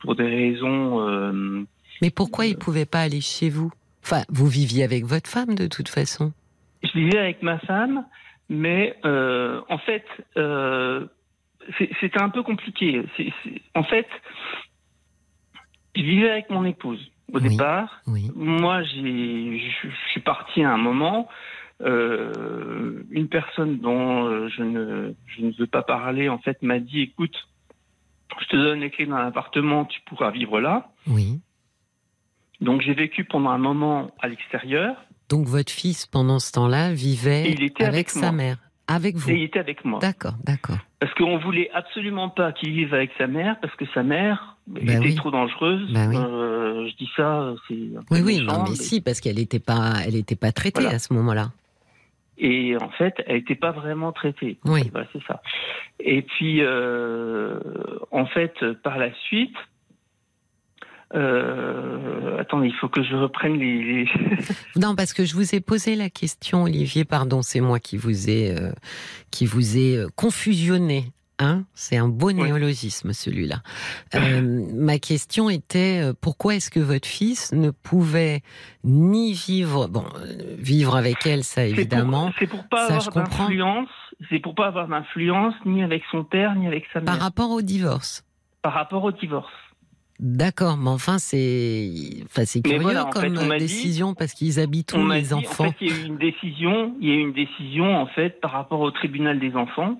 pour des raisons. Mais pourquoi il pouvait pas aller chez vous? Enfin, vous viviez avec votre femme de toute façon. je vivais avec ma femme, mais euh, en fait, euh, c'était un peu compliqué. En fait, je vivais avec mon épouse au Oui. départ. Oui. Moi, j'ai, je suis parti à un moment. euh, une personne dont je ne, je ne veux pas parler, en fait, m'a dit "Écoute, je te donne les clés d'un appartement, tu pourras vivre là." Oui. Donc, j'ai vécu pendant un moment à l'extérieur Donc votre fils, pendant ce temps-là, vivait avec, avec sa moi. mère. Avec vous. et il était avec moi. D'accord, d'accord. Parce qu'on voulait absolument pas qu'il vive avec sa mère, parce que sa mère Bah était oui. trop dangereuse. Bah oui. Euh, je dis ça, c'est un peu Oui, oui, non, mais si, parce qu'elle n'était pas, elle était pas traitée Voilà. à ce moment-là. Et en fait, elle n'était pas vraiment traitée. Oui. Voilà, c'est ça. Et puis, euh, en fait, par la suite, euh, attendez, il faut que je reprenne les. Non, parce que je vous ai posé la question, Olivier. Pardon, c'est moi qui vous ai, euh, qui vous ai euh, confusionné. Hein c'est un beau néologisme celui-là. Euh, ma question était euh, pourquoi est-ce que votre fils ne pouvait ni vivre, bon, vivre avec elle, ça évidemment, C'est pour, pas ça, avoir d'influence. C'est pour pas avoir d'influence ni avec son père ni avec sa mère par rapport au divorce. par rapport au divorce. D'accord, mais enfin c'est, enfin curieux voilà, comme fait, dit- décision parce qu'ils habitent où les dit, enfants En fait, il y a eu une décision. Il y a eu une décision en fait par rapport au tribunal des enfants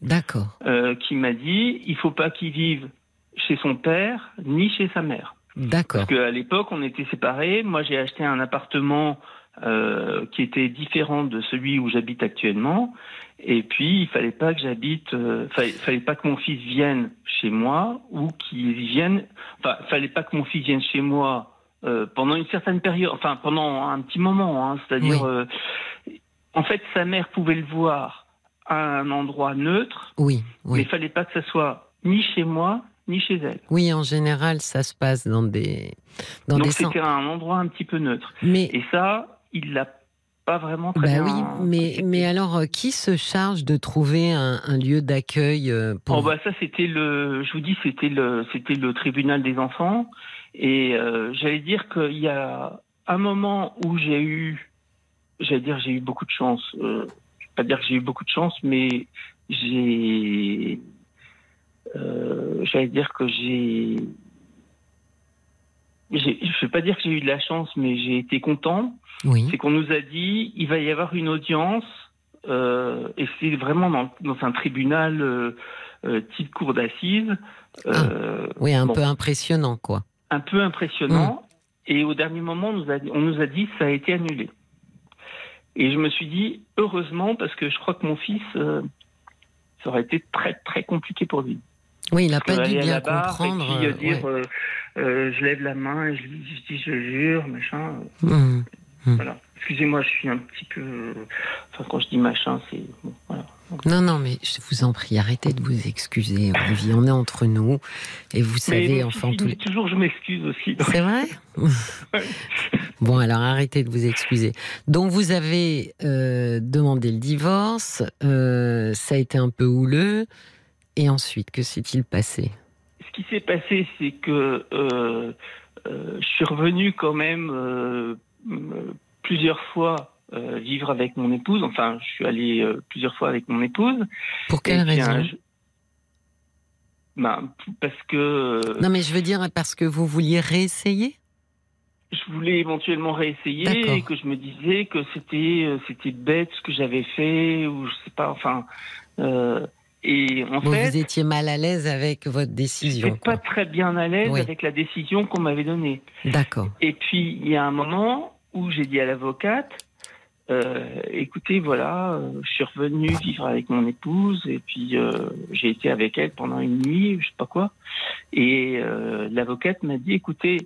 D'accord, euh, qui m'a dit il faut pas qu'il vive chez son père ni chez sa mère. d'accord, Parce qu'à l'époque, on était séparés. Moi, j'ai acheté un appartement euh, qui était différent de celui où j'habite actuellement. Et puis, il fallait pas que j'habite, euh, fallait, fallait pas que mon fils vienne chez moi ou qu'il vienne. Enfin, fallait pas que mon fils vienne chez moi euh, pendant une certaine période, enfin pendant un petit moment. Hein, C'est-à-dire, Oui. euh, en fait, sa mère pouvait le voir à un endroit neutre, oui, mais oui. il fallait pas que ça soit ni chez moi ni chez elle. Oui, en général, ça se passe dans des dans Donc c'était un endroit un petit peu neutre. Mais Et ça, il l'a pas vraiment très Bah bien. oui, mais, mais alors, euh, qui se charge de trouver un, un lieu d'accueil euh, pour Oh bah ça c'était le, je vous dis c'était le, c'était le tribunal des enfants et euh, j'allais dire qu'il y a un moment où j'ai eu, j'allais dire j'ai eu beaucoup de chance. Euh, je vais pas dire que j'ai eu beaucoup de chance, mais j'ai, euh, j'allais dire que j'ai, j'ai- je vais pas dire que j'ai eu de la chance, mais j'ai été content. Oui. C'est qu'on nous a dit il va y avoir une audience euh, et c'est vraiment dans, dans un tribunal euh, euh, type cour d'assises. euh, Oui, un bon, peu impressionnant, quoi. un peu impressionnant. Et au dernier moment, on nous, a, dit- on nous a dit ça a été annulé. Et je me suis dit heureusement parce que je crois que mon fils, ça aurait été très très compliqué pour lui. Oui, il n'a pas dû bien comprendre. Et puis dire ouais. je lève la main et je, je dis je jure, machin. Voilà. Excusez-moi, je suis un petit peu. Enfin, quand je dis machin, c'est. Bon, voilà. Non, non, mais je vous en prie, arrêtez de vous excuser, Olivier. On est entre nous. Et vous savez, Mais enfin, tous les... toujours, je m'excuse aussi. C'est vrai Bon, alors arrêtez de vous excuser. Donc, vous avez euh, demandé le divorce, euh, ça a été un peu houleux. Et ensuite, que s'est-il passé? Ce qui s'est passé, c'est que euh, je suis revenu quand même plusieurs fois euh, vivre avec mon épouse. Enfin, je suis allé euh, plusieurs fois avec mon épouse. Pour quelle raison un Ben, parce que euh, Non, mais je veux dire parce que vous vouliez réessayer? Je voulais éventuellement réessayer et que je me disais que c'était euh, c'était bête ce que j'avais fait ou je sais pas. Enfin, euh, et en Vous, fait, vous étiez mal à l'aise avec votre décision. j'étais pas très bien à l'aise Oui. avec la décision qu'on m'avait donnée. D'accord. Et puis, il y a un moment où j'ai dit à l'avocate, euh, écoutez, voilà, euh, je suis revenu vivre avec mon épouse et puis euh, j'ai été avec elle pendant une nuit, je sais pas quoi. Et euh, l'avocate m'a dit, écoutez,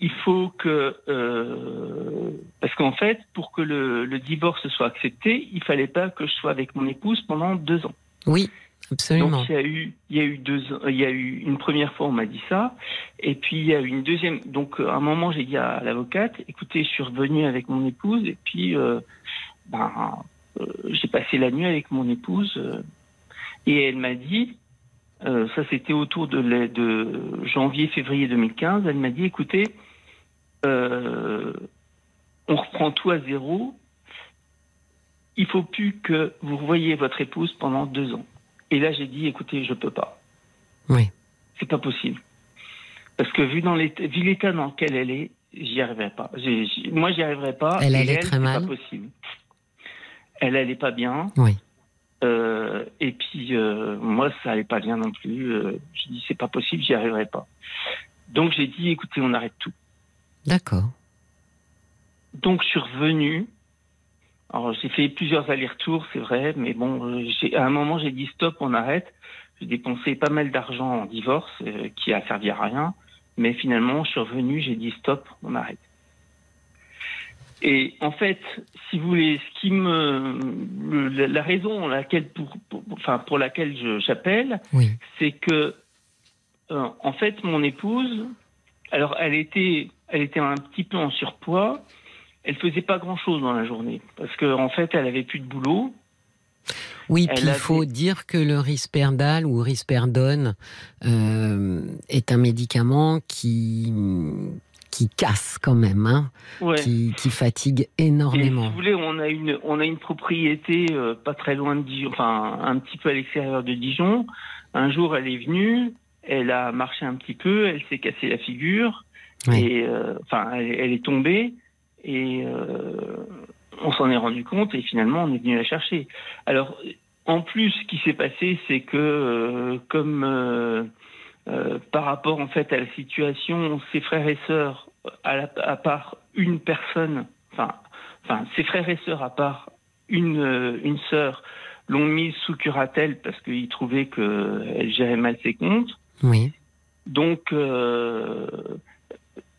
il faut que... euh, parce qu'en fait, pour que le, le divorce soit accepté, il fallait pas que je sois avec mon épouse pendant deux ans. Oui, absolument. Donc il y a eu, il y a eu deux, il y a eu une première fois on m'a dit ça, et puis il y a eu une deuxième. Donc à un moment j'ai dit à l'avocate, écoutez, je suis revenu avec mon épouse, et puis euh, ben euh, j'ai passé la nuit avec mon épouse, euh, et elle m'a dit, ça c'était autour de, la- de janvier-février 2015, elle m'a dit, écoutez, on reprend tout à zéro. Il faut plus que vous revoyiez votre épouse pendant deux ans. Et là, j'ai dit, écoutez, je peux pas. Oui. C'est pas possible. Parce que vu dans l'état, dans lequel elle est, j'y arriverai pas. Moi, j'y arriverai pas. Elle allait très mal. pas possible. Elle allait pas bien. Oui. Euh, et puis, euh, moi, ça allait pas bien non plus. Euh, j'ai dit, c'est pas possible, j'y arriverai pas. Donc, j'ai dit, écoutez, on arrête tout. D'accord. Donc, je suis revenu. Alors, j'ai fait plusieurs allers-retours, c'est vrai, mais bon, euh, j'ai- à un moment, j'ai dit stop, on arrête. J'ai dépensé pas mal d'argent en divorce, euh, qui a servi à rien. Mais finalement, je suis revenu, j'ai dit stop, on arrête. Et en fait, si vous voulez, ce qui me, le- la, la raison laquelle pour, pour- enfin, pour laquelle je- j'appelle, Oui. c'est que, euh, en fait, mon épouse, alors elle était, elle était un petit peu en surpoids. Elle faisait pas grand chose dans la journée parce qu'en en fait, elle avait plus de boulot. Oui, puis il faut dire que le risperdal ou risperdone euh, est un médicament qui, qui casse quand même, hein, Ouais. qui, qui fatigue Et si énormément. vous voulez, on a une, on a une propriété euh, pas très loin de Dijon, enfin un petit peu à l'extérieur de Dijon. Un jour, elle est venue, elle a marché un petit peu, elle s'est cassé la figure, Oui. et euh, enfin, elle, elle est tombée, et euh, on s'en est rendu compte, et finalement, on est venu la chercher. Alors, en plus, ce qui s'est passé, c'est que euh, comme euh, euh, par rapport en fait à la situation, ses frères et sœurs, à, la- à part une personne, enfin, enfin, ses frères et sœurs, à part une, une sœur, l'ont mise sous curatelle parce qu'ils trouvaient qu'elle gérait mal ses comptes. Oui. Donc,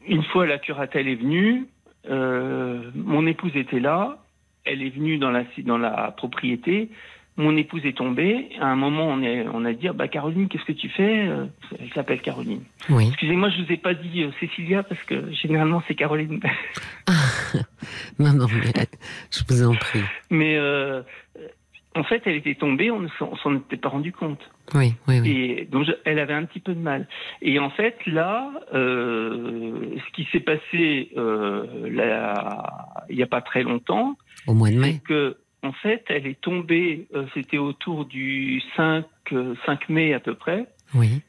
une fois la curatelle est venue, euh, mon épouse était là, elle est venue dans la, dans la propriété, mon épouse est tombée, à un moment on, est, on a dit, Ah bah Caroline, qu'est-ce que tu fais? Euh, Elle s'appelle Caroline. Oui. Excusez-moi, je vous ai pas dit euh, Cécilia parce que généralement c'est Caroline. Non, non, mais je vous en prie. Mais euh, en fait, elle était tombée, on ne s'en- était pas rendu compte. Oui, oui, oui. Et donc, je- elle avait un petit peu de mal. Et en fait, là, euh, ce qui s'est passé euh, là, il n'y a pas très longtemps, Au mois de mai. que, en fait, elle est tombée, euh, c'était autour du 5, euh, 5 mai à peu près. Oui,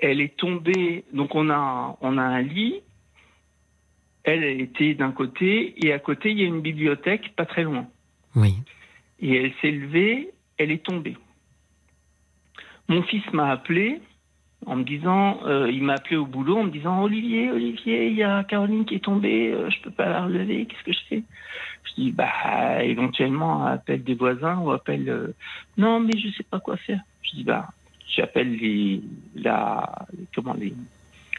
Elle est tombée, donc on a, on a un lit. Elle était d'un côté, et à côté, il y a une bibliothèque pas très loin. oui. Et elle s'est levée, elle est tombée. Mon fils m'a appelé en me disant, euh, il m'a appelé au boulot en me disant, Olivier, Olivier, il y a Caroline qui est tombée, euh, je peux pas la relever, qu'est-ce que je fais? Je dis, bah, éventuellement, appelle des voisins ou appelle, euh, non, mais je sais pas quoi faire. Je dis, bah, j'appelle les, la, comment, les,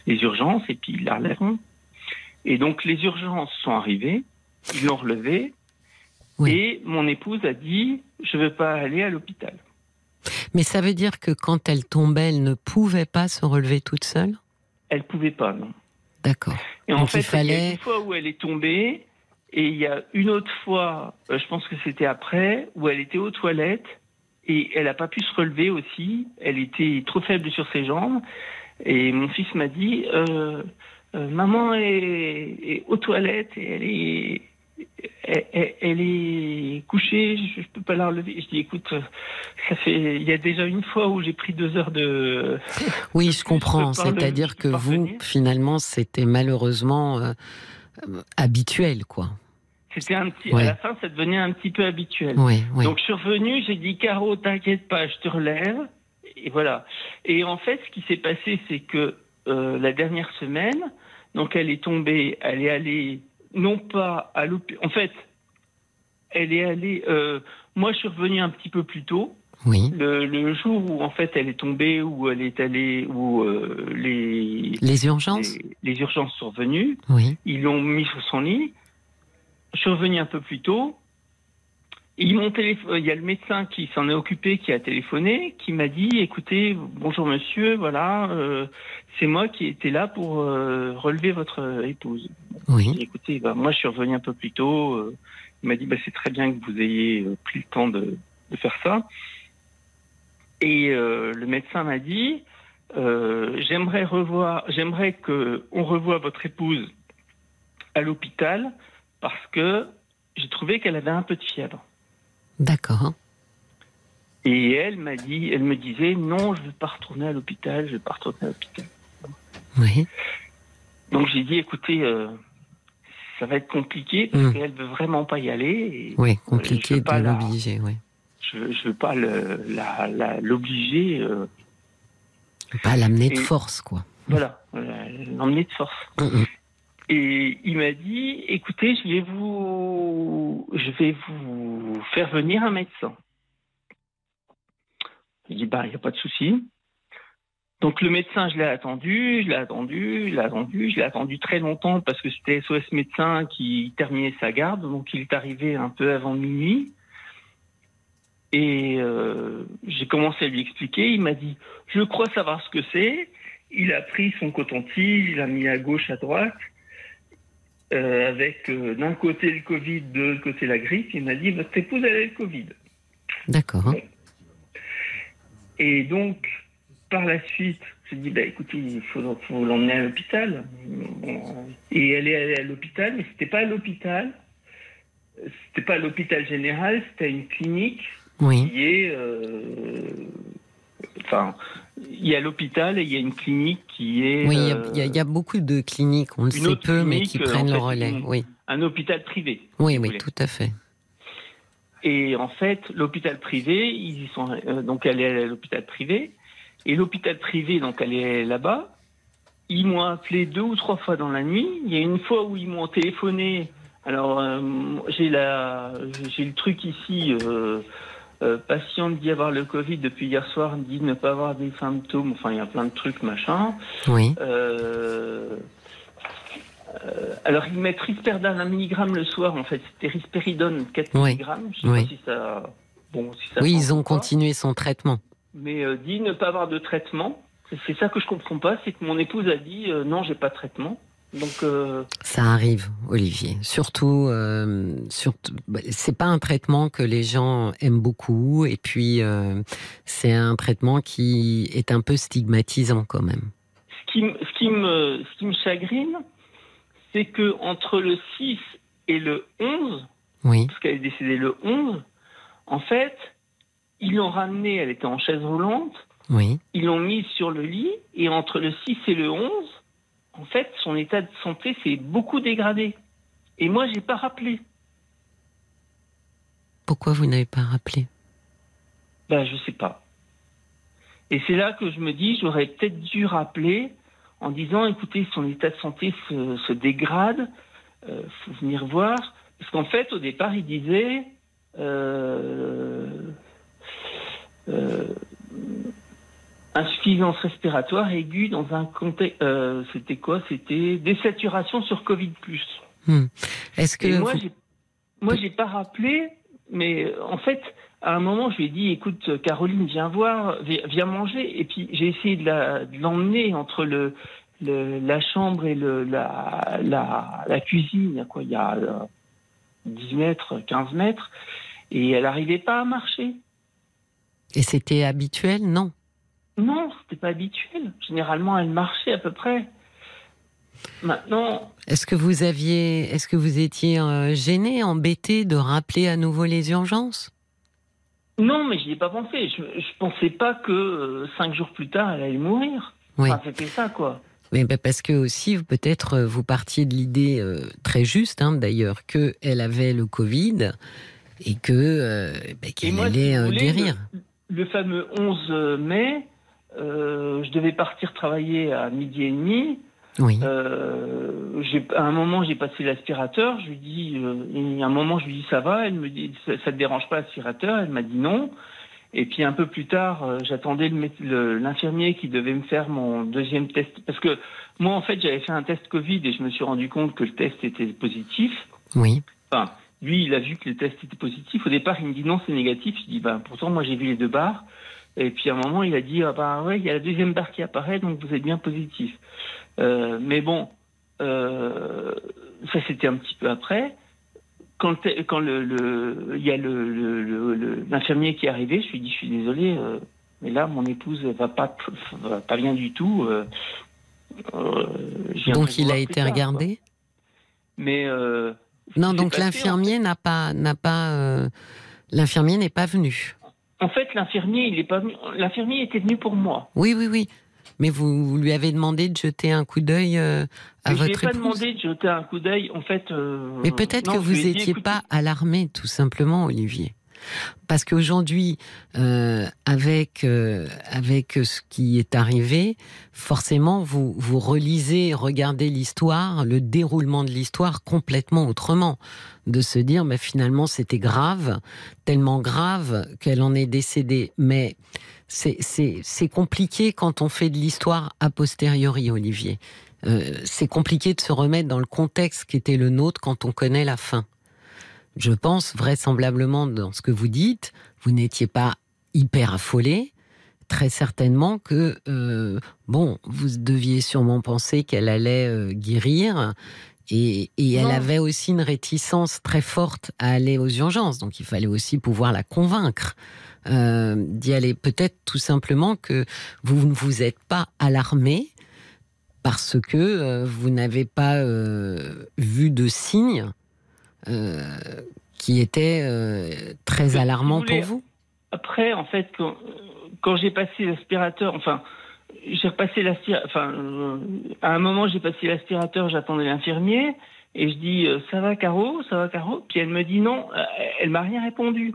les urgences et puis ils la relèveront. Et donc, les urgences sont arrivées, ils l'ont relevée, Oui. et mon épouse a dit, je veux pas aller à l'hôpital. Mais ça veut dire que quand elle tombait, elle ne pouvait pas se relever toute seule? Elle pouvait pas, non. D'accord. Et en fait, il fallait- il y a une fois où elle est tombée, et il y a une autre fois, euh, je pense que c'était après, où elle était aux toilettes, et elle n'a pas pu se relever aussi. Elle était trop faible sur ses jambes. Et mon fils m'a dit, euh, euh, maman est, est aux toilettes et elle est, elle, est couchée, je, ne peux pas la relever. Je dis, écoute, ça fait, il y a déjà une fois où j'ai pris deux heures de, Oui, je comprends. C'est-à-dire que vous, finalement, c'était malheureusement euh, habituel, quoi. C'était un petit, Ouais. à la fin, ça devenait un petit peu habituel. Oui. Donc je suis revenu, j'ai dit Caro, t'inquiète pas, je te relève. Et voilà. Et en fait, ce qui s'est passé, c'est que euh, la dernière semaine, donc elle est tombée, elle est allée non pas à l'hôpital. En fait, elle est allée. euh, moi, je suis revenu un petit peu plus tôt. Oui. Le, le jour où en fait elle est tombée, où elle est allée, où euh, les, Les urgences? les les urgences sont venues, Oui. ils l'ont mis sur son lit. Je suis revenu un peu plus tôt. Ils m'ont téléphoné. Il y a le médecin qui s'en est occupé, qui a téléphoné, qui m'a dit "Écoutez, bonjour monsieur, voilà, euh, c'est moi qui étais là pour euh, relever votre euh, épouse." Oui. dit, Écoutez, bah, moi je suis revenu un peu plus tôt. euh, il m'a dit bah, "C'est très bien que vous ayez euh, pris le temps de, de faire ça." Et euh, le médecin m'a dit euh, "J'aimerais revoir, j'aimerais que on revoie votre épouse à l'hôpital parce que j'ai trouvé qu'elle avait un peu de fièvre. D'accord. Et elle m'a dit, elle me disait non, je ne veux pas retourner à l'hôpital, je ne veux pas retourner à l'hôpital. Oui. Donc j'ai dit écoutez, euh, ça va être compliqué parce Mm. qu'elle veut vraiment pas y aller. Et Oui, compliqué veux de l'obliger, oui. je, je veux pas le- la- la- l'obliger. euh, Pas l'amener de force, quoi. voilà, voilà, l'emmener de force. Mm, mm. Et il m'a dit, écoutez, je vais vous, je vais vous faire venir un médecin. Il dit, bah, il n'y a pas de souci. Donc le médecin, je l'ai attendu, je l'ai attendu, je l'ai attendu, je l'ai attendu très longtemps parce que c'était SOS médecin qui terminait sa garde, donc il est arrivé un peu avant minuit. Et euh, j'ai commencé à lui expliquer. Il m'a dit, je crois savoir ce que c'est. Il a pris son coton-tige, il l'a mis à gauche, à droite euh, avec euh, d'un côté le Covid, de l'autre côté la grippe. Il m'a dit votre épouse elle a le Covid. D'accord. Et donc par la suite, j'ai dit bah écoutez, il faut, faut l'emmener à l'hôpital. Et elle est allée à l'hôpital, mais c'était pas à l'hôpital. C'était pas à l'hôpital général, c'était à une clinique Oui. qui est. euh, Enfin, il y a l'hôpital et il y a une clinique qui est. Oui, il y a- euh, il y, a- il y a beaucoup de cliniques, on le sait peu, mais qui euh, prennent en le relais. une- Oui, un hôpital privé. oui, vous oui, tout à fait. Et en fait, l'hôpital privé, ils y sont euh, donc elle est à l'hôpital privé, et l'hôpital privé, donc elle est là-bas. Ils m'ont appelé deux ou trois fois dans la nuit. Il y a une fois où ils m'ont téléphoné. Alors euh, j'ai la, j'ai le truc ici. Euh, euh, patiente dit avoir le Covid depuis hier soir, dit ne pas avoir des symptômes. Enfin, il y a plein de trucs, machin. Oui, Euh, euh, alors, ils mettent risperidone 1 mg le soir, en fait. C'était risperidone 4 Oui. mg. Je sais Oui. pas si ça. Bon, si ça oui, ils ont pas. continué son traitement. Mais dit ne pas avoir de traitement. C'est- ça que je comprends pas, c'est que mon épouse a dit non, j'ai pas de traitement. Donc euh, ça arrive, Olivier. Surtout, euh, surtout, bah, c'est pas un traitement que les gens aiment beaucoup, et puis euh, c'est un traitement qui est un peu stigmatisant quand même. Ce qui, ce qui me, ce qui me chagrine, c'est que entre le 6 et le 11, Oui, parce qu'elle est décédée le 11, en fait, ils l'ont ramenée, elle était en chaise roulante, oui. ils l'ont mise sur le lit, et entre le 6 et le 11, en fait, son état de santé s'est beaucoup dégradé. Et moi, j'ai pas rappelé. Pourquoi vous n'avez pas rappelé? Ben, je sais pas. Et c'est là que je me dis, j'aurais peut-être dû rappeler en disant, écoutez, son état de santé se, se dégrade, euh, faut venir voir. Parce qu'en fait, au départ, il disait, euh, euh, insuffisance respiratoire aiguë dans un contexte, euh, c'était quoi? C'était désaturation sur Covid+. Est-ce que moi, vous- j'ai, moi, j'ai pas rappelé, mais euh, en fait, à un moment, je lui ai dit, écoute, Caroline, viens voir, vi- viens manger. Et puis, j'ai essayé de, l'emmener entre le, le- la chambre et le, la, la, la cuisine. Quoi? Il y a euh, 10 mètres, 15 mètres. Et elle n'arrivait pas à marcher. et c'était habituel? Non. Non, c'était pas habituel. Généralement, elle marchait à peu près. Maintenant, Est-ce que vous aviez, est-ce que vous étiez euh, gêné, embêté de rappeler à nouveau les urgences? Non, mais je n'y ai pas pensé. Je, je pensais pas que euh, cinq jours plus tard, elle allait mourir. Oui. Enfin, c'était ça, quoi. Mais ben, parce que aussi, peut-être, euh, vous partiez de l'idée euh, très juste, hein, d'ailleurs, que elle avait le Covid et que Et qu'elle si allait guérir. Le fameux 11 mai, je devais partir travailler à midi et demi. Oui. Euh, à un moment, j'ai passé l'aspirateur. Je lui dis, euh, a un moment, je lui dis ça va? Elle me dit, ça, ça te dérange pas l'aspirateur? Elle m'a dit non. Et puis un peu plus tard, euh, j'attendais l'infirmier qui devait me faire mon deuxième test. Parce que moi, en fait, j'avais fait un test Covid et je me suis rendu compte que le test était positif. Oui. Enfin, lui, il a vu que le test était positif. Au départ, il me dit non, c'est négatif. Je dis, bah, pourtant, moi, j'ai vu les deux barres. Et puis, à un moment, il a dit, ah, bah, ouais, il y a la deuxième barre qui apparaît, donc vous êtes bien positif. Euh, mais bon, euh, ça, c'était un petit peu après. Quand, quand le, le- il y a le- le- l'infirmier qui est arrivé, je lui ai dit, je suis désolé, euh, mais là, mon épouse va pas, va pas bien du tout. Donc il a été tard, quoi. regardé? Mais Non, donc l'infirmier n'a pas, n'a pas, l'infirmier n'est pas venu. En fait, l'infirmier, il est pas. L'infirmier était venu pour moi. Oui, oui, oui. Mais vous, vous lui avez demandé de jeter un coup d'œil euh, à Mais je lui ai votre pas épouse. demandé de jeter un coup d'œil. En fait. euh, Mais peut-être que je vous n'étiez écoute, pas alarmé, tout simplement, Olivier. Parce qu'aujourd'hui, euh, avec euh, avec ce qui est arrivé, forcément, vous vous relisez, regardez l'histoire, le déroulement de l'histoire complètement autrement, de se dire, mais finalement, c'était grave, tellement grave qu'elle en est décédée. Mais c'est compliqué quand on fait de l'histoire a posteriori, Olivier. Euh, c'est compliqué de se remettre dans le contexte qui était le nôtre quand on connaît la fin. Je pense vraisemblablement dans ce que vous dites, vous n'étiez pas hyper affolé. Très certainement que, euh, bon, vous deviez sûrement penser qu'elle allait euh, guérir. Et, et elle avait aussi une réticence très forte à aller aux urgences. Donc il fallait aussi pouvoir la convaincre euh, d'y aller. Peut-être tout simplement que vous ne vous êtes pas alarmé parce que vous n'avez pas vu de signes qui étaient euh, très si alarmants vous voulez, pour vous. Après, en fait, quand, quand j'ai passé l'aspirateur, enfin, j'ai repassé l'aspirateur. Enfin, euh, à un moment, j'ai passé l'aspirateur, j'attendais l'infirmier, et je dis euh, ça va, Caro, ça va, Caro? Puis elle me dit non, euh, elle m'a rien répondu.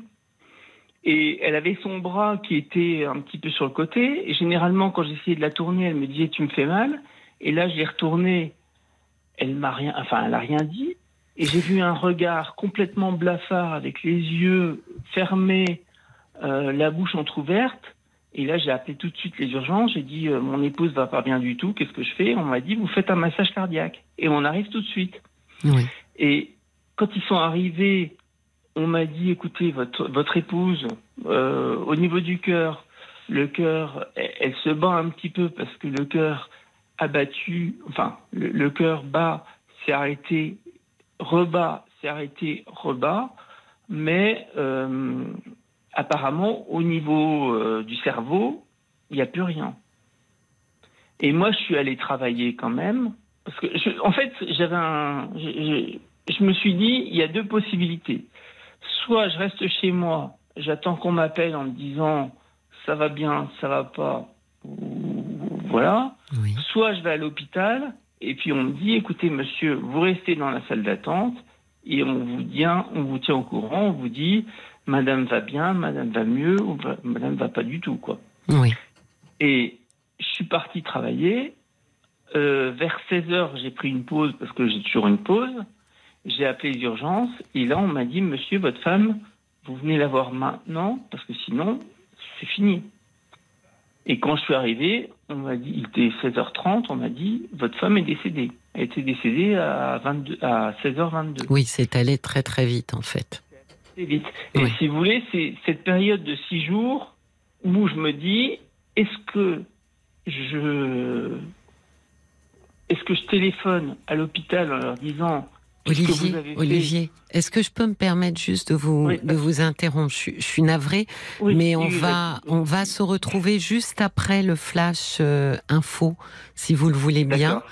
Et elle avait son bras qui était un petit peu sur le côté. Et généralement, quand j'essayais de la tourner, elle me disait tu me fais mal. Et là, je l'ai retournée. Elle m'a rien, enfin, elle a rien dit. Et j'ai vu un regard complètement blafard avec les yeux fermés, euh, la bouche entrouverte. Et là, j'ai appelé tout de suite les urgences. J'ai dit euh, mon épouse va pas bien du tout. Qu'est-ce que je fais? On m'a dit vous faites un massage cardiaque. Et on arrive tout de suite. Oui. Et quand ils sont arrivés, on m'a dit écoutez, votre, votre épouse, euh, au niveau du cœur, le cœur, elle, elle se bat un petit peu parce que le cœur abattu, enfin, le, cœur bas s'est arrêté, rebat, s'est arrêté, rebat, mais euh, apparemment, au niveau euh, du cerveau, il n'y a plus rien. Et moi, je suis allé travailler quand même, parce que, en fait, j'avais un, je me suis dit, il y a deux possibilités. Soit je reste chez moi, j'attends qu'on m'appelle en me disant ça va bien, ça va pas, voilà. Soit je vais à l'hôpital et puis on me dit écoutez monsieur, vous restez dans la salle d'attente et on vous tient, on vous tient au courant, on vous dit madame va bien, madame va mieux ou madame va pas du tout quoi. Oui. Et je suis parti travailler. Euh, vers 16 heures, j'ai pris une pause parce que j'ai toujours une pause. J'ai appelé les urgences et là, on m'a dit, monsieur, votre femme, vous venez la voir maintenant parce que sinon, c'est fini. Et quand je suis arrivé, on m'a dit, il était 16h30, on m'a dit, votre femme est décédée. Elle était décédée à, 22, à 16h22. Oui, c'est allé très très vite en fait. C'est vite. Et si vous voulez, c'est cette période de six jours où je me dis, est-ce que je, est-ce que je téléphone à l'hôpital en leur disant, Olivier, Olivier, est-ce que je peux me permettre juste de vous de vous interrompre? Je, suis navrée, mais on va on va se retrouver juste après le flash euh, info, si vous le voulez bien.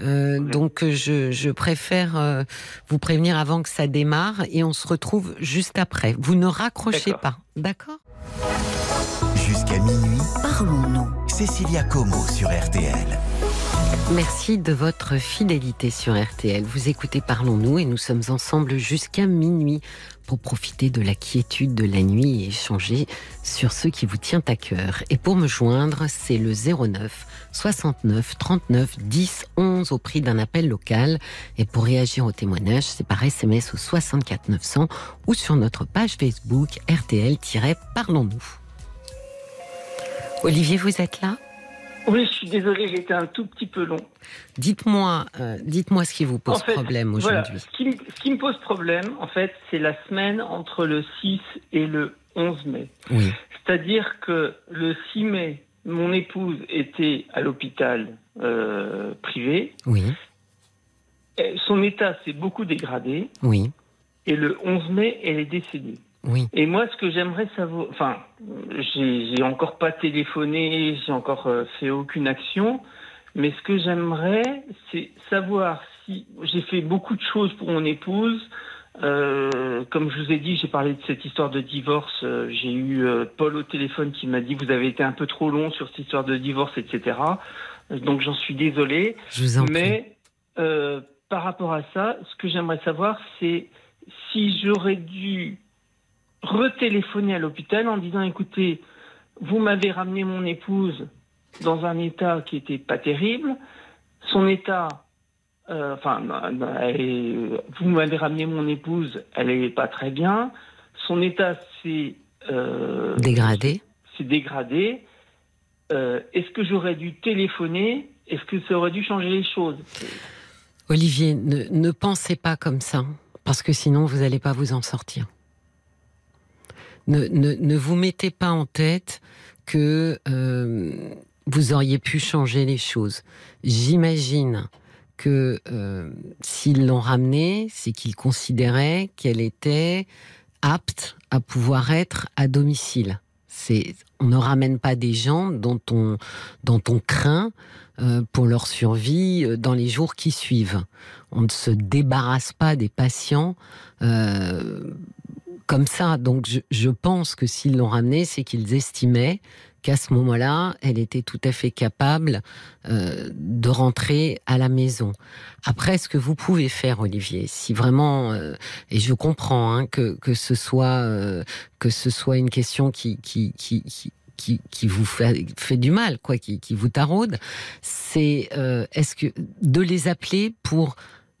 Euh, donc je, je préfère euh, vous prévenir avant que ça démarre et on se retrouve juste après. Vous ne raccrochez pas, d'accord? Jusqu'à minuit, parlons-nous. Cécilia Como sur RTL. Merci de votre fidélité sur RTL. Vous écoutez Parlons-nous et nous sommes ensemble jusqu'à minuit pour profiter de la quiétude de la nuit et échanger sur ce qui vous tient à cœur. Et pour me joindre, c'est le 09 69 39 10 11 au prix d'un appel local. Et pour réagir au témoignage, c'est par SMS au 64 900 ou sur notre page Facebook RTL-Parlons-nous. Olivier, vous êtes là? Oui, je suis désolée, j'ai été un tout petit peu long. Dites-moi, euh, dites-moi ce qui vous pose problème aujourd'hui. ce, qui, me pose problème, en fait, c'est la semaine entre le 6 et le 11 mai. Oui. C'est-à-dire que le 6 mai, mon épouse était à l'hôpital euh, privé. Oui. son état s'est beaucoup dégradé. Oui. Et le 11 mai, elle est décédée. Et moi, ce que j'aimerais savoir, enfin, j'ai encore pas téléphoné, j'ai encore euh, fait aucune action, mais ce que j'aimerais, c'est savoir si j'ai fait beaucoup de choses pour mon épouse. Euh, comme je vous ai dit, j'ai parlé de cette histoire de divorce. Euh, j'ai eu Paul au téléphone qui m'a dit vous avez été un peu trop long sur cette histoire de divorce, etc. Donc j'en suis désolé. Je vous en mais par rapport à ça, ce que j'aimerais savoir, c'est si j'aurais dû retéléphoner à l'hôpital en disant écoutez, vous m'avez ramené mon épouse dans un état qui était pas terrible. Son état, euh, enfin, vous m'avez ramené mon épouse, elle est pas très bien. Son état s'est euh, dégradé. C'est dégradé. Euh, est-ce que j'aurais dû téléphoner? Est-ce que ça aurait dû changer les choses? Olivier, ne, ne pensez pas comme ça, parce que sinon vous n'allez pas vous en sortir ne, ne, ne vous mettez pas en tête que euh, vous auriez pu changer les choses. J'imagine que euh, s'ils l'ont ramenée, c'est qu'ils considéraient qu'elle était apte à pouvoir être à domicile. On ne ramène pas des gens dont on, dont on craint euh, pour leur survie dans les jours qui suivent. On ne se débarrasse pas des patients comme ça. Donc je, pense que s'ils l'ont ramenée, c'est qu'ils estimaient qu'à ce moment-là, elle était tout à fait capable euh, de rentrer à la maison. Après, ce que vous pouvez faire, Olivier, si vraiment, euh, et je comprends hein, que, que ce soit euh, que ce soit une question qui qui qui, qui qui, vous fait, du mal, quoi, qui, qui vous taraude, c'est est-ce que de les appeler pour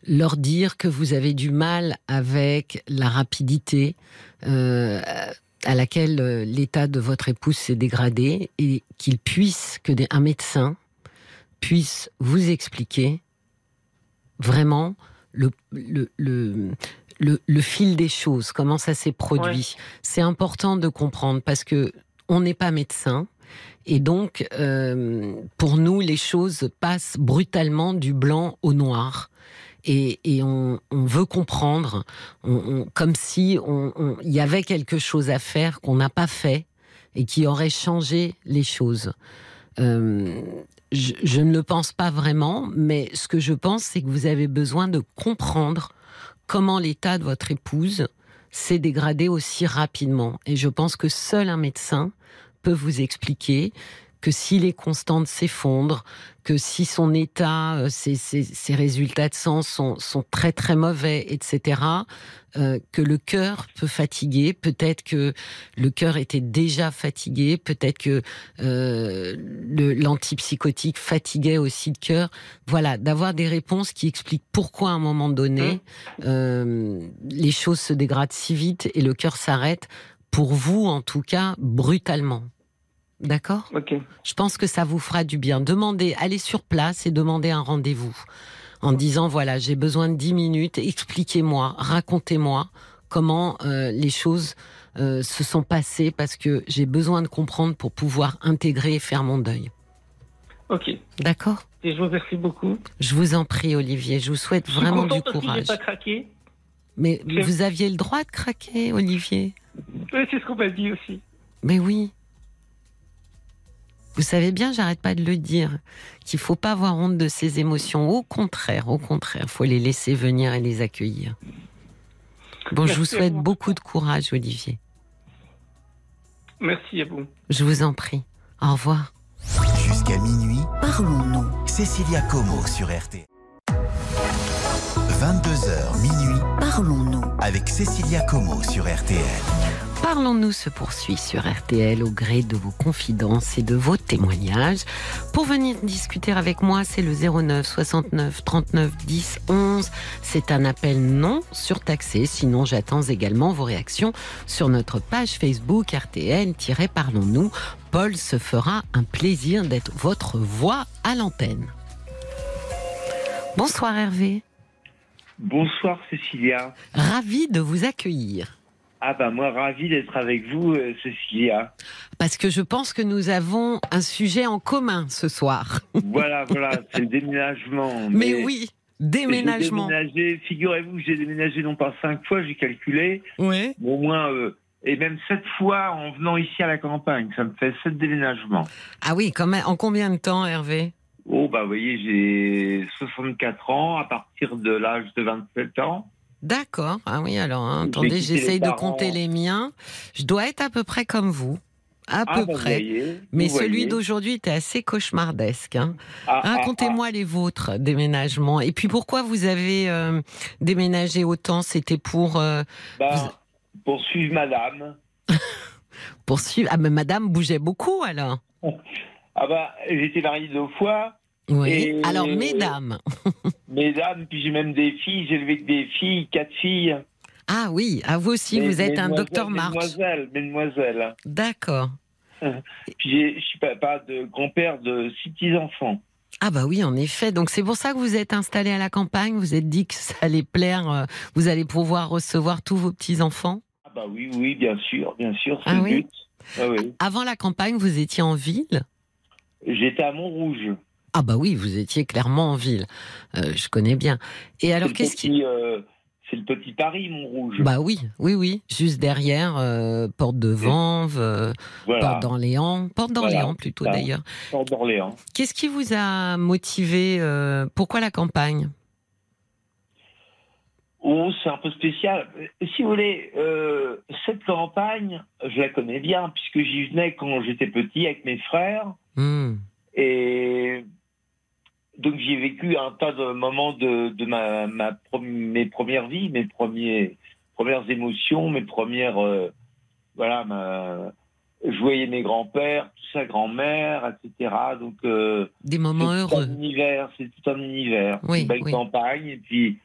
leur dire que vous avez du mal avec la rapidité euh, à laquelle euh, l'état de votre épouse s'est dégradé et qu'il puisse, que un médecin puisse vous expliquer vraiment le, le, le, le, fil des choses, comment ça s'est produit. C'est important de comprendre parce que on n'est pas médecin Et donc, euh, pour nous, les choses passent brutalement du blanc au noir. Et, on, on, veut comprendre, on, on, comme si il y avait quelque chose à faire qu'on n'a pas fait et qui aurait changé les choses. Euh, je, ne le pense pas vraiment, mais ce que je pense, c'est que vous avez besoin de comprendre comment l'état de votre épouse s'est dégradé aussi rapidement. Et je pense que seul un médecin peut vous expliquer que si les constantes s'effondrent, que si son état, euh, ses, ses, ses, résultats de sang sont, sont, très très mauvais, etc., euh, que le cœur peut fatiguer, peut-être que le cœur était déjà fatigué, peut-être que euh, l'antipsychotique fatiguait aussi le cœur. Voilà, d'avoir des réponses qui expliquent pourquoi à un moment donné mmh. euh, les choses se dégradent si vite et le cœur s'arrête, pour vous en tout cas, brutalement. D'accord Ok. Je pense que ça vous fera du bien. Demandez, allez sur place et demandez un rendez-vous. En disant, voilà, j'ai besoin de 10 minutes, expliquez-moi, racontez-moi comment euh, les choses euh, se sont passées parce que j'ai besoin de comprendre pour pouvoir intégrer et faire mon deuil. Ok. D'accord Et je vous remercie beaucoup. Je vous en prie, Olivier. Je vous souhaite Je vraiment du courage. Parce que pas craqué. Mais vous aviez le droit de craquer, Olivier? Oui, c'est ce qu'on m'a dit aussi. Mais oui. Vous savez bien, j'arrête pas de le dire, qu'il faut pas avoir honte de ses émotions. Au contraire, au contraire, faut les laisser venir et les accueillir. Bon, je vous souhaite vous. beaucoup de courage, Olivier. Merci à vous. Je vous en prie. Au revoir. Jusqu'à minuit, Parlons-nous. Cécilia Como sur RT. 22h minuit Parlons-nous. avec Cécilia Como sur RTL. Parlons-nous se poursuit sur RTL au gré de vos confidences et de vos témoignages. Pour venir discuter avec moi, c'est le 09 69 39 10 11. C'est un appel non surtaxé. Sinon, j'attends également vos réactions sur notre page Facebook RTL-Parlons-nous. Paul se fera un plaisir d'être votre voix à l'antenne. Bonsoir Hervé. Bonsoir Cécilia. Ravi de vous accueillir. Ah bah moi ravi d'être avec vous euh, Cécilia. Parce que je pense que nous avons un sujet en commun ce soir. Voilà voilà c'est le déménagement. Mais oui, déménagement. J'ai déménagé. Figurez-vous que j'ai déménagé non pas cinq fois j'ai calculé, Oui. au moins euh, et même sept fois en venant ici à la campagne. Ça me fait sept déménagements. Ah oui, quand même. En combien de temps, Hervé? Oh bah vous voyez j'ai 64 ans à partir de l'âge de 27 ans. D'accord. Ah oui, alors, hein, attendez, j'essaye de compter les miens. Je dois être à peu près comme vous. À ah, peu bah, près. voyez, Mais celui d'aujourd'hui était assez cauchemardesque. hein. Ah, ah, Racontez-moi les vôtres, déménagements. Et puis pourquoi vous avez euh, déménagé autant? C'était pour euh, ah. Bah, pour suivre madame. poursuivre. Ah, mais madame bougeait beaucoup alors. Ah bah j'étais marié deux fois. Oui. Et- Alors, mesdames. Mesdames, puis j'ai même des filles, j'ai élevé que des filles, quatre filles. Ah oui, à vous aussi, Mais- vous êtes un docteur Marx. Mesdemoiselles, mesdemoiselles. D'accord. Puis je suis papa de grand-père de six petits-enfants. Ah bah oui, en effet. Donc c'est pour ça que vous êtes installé à la campagne. Vous êtes dit que ça allait plaire. euh, Vous allez pouvoir recevoir tous vos petits enfants. Ah bah oui, oui, bien sûr, bien sûr, c'est Ah le oui but. Ah oui. Avant la campagne, vous étiez en ville? J'étais à Montrouge. Ah bah oui, vous étiez clairement en ville. Euh, je connais bien. Et alors qu'est-ce qui petit, euh, C'est le petit Paris, Montrouge. Bah oui, oui, oui, juste derrière euh, Porte de Vanves, voilà, Porte d'Orléans, Porte d'Orléans Voilà, plutôt d'ailleurs. Porte d'Orléans. Qu'est-ce qui vous a motivé Pourquoi la campagne? Oh, c'est un peu spécial. Si vous voulez, euh, cette campagne, je la connais bien, puisque j'y venais quand j'étais petit avec mes frères. Hmm. Et donc j'ai vécu un tas de moments de, de ma, mes premières vies, mes premiers, premières émotions, mes premières... euh, voilà, ma, je voyais mes grands-pères, ça, grand-mère, etc. Donc euh, Des moments c'est tout heureux. un univers, c'est tout un univers. Oui, une belle oui. campagne, et puis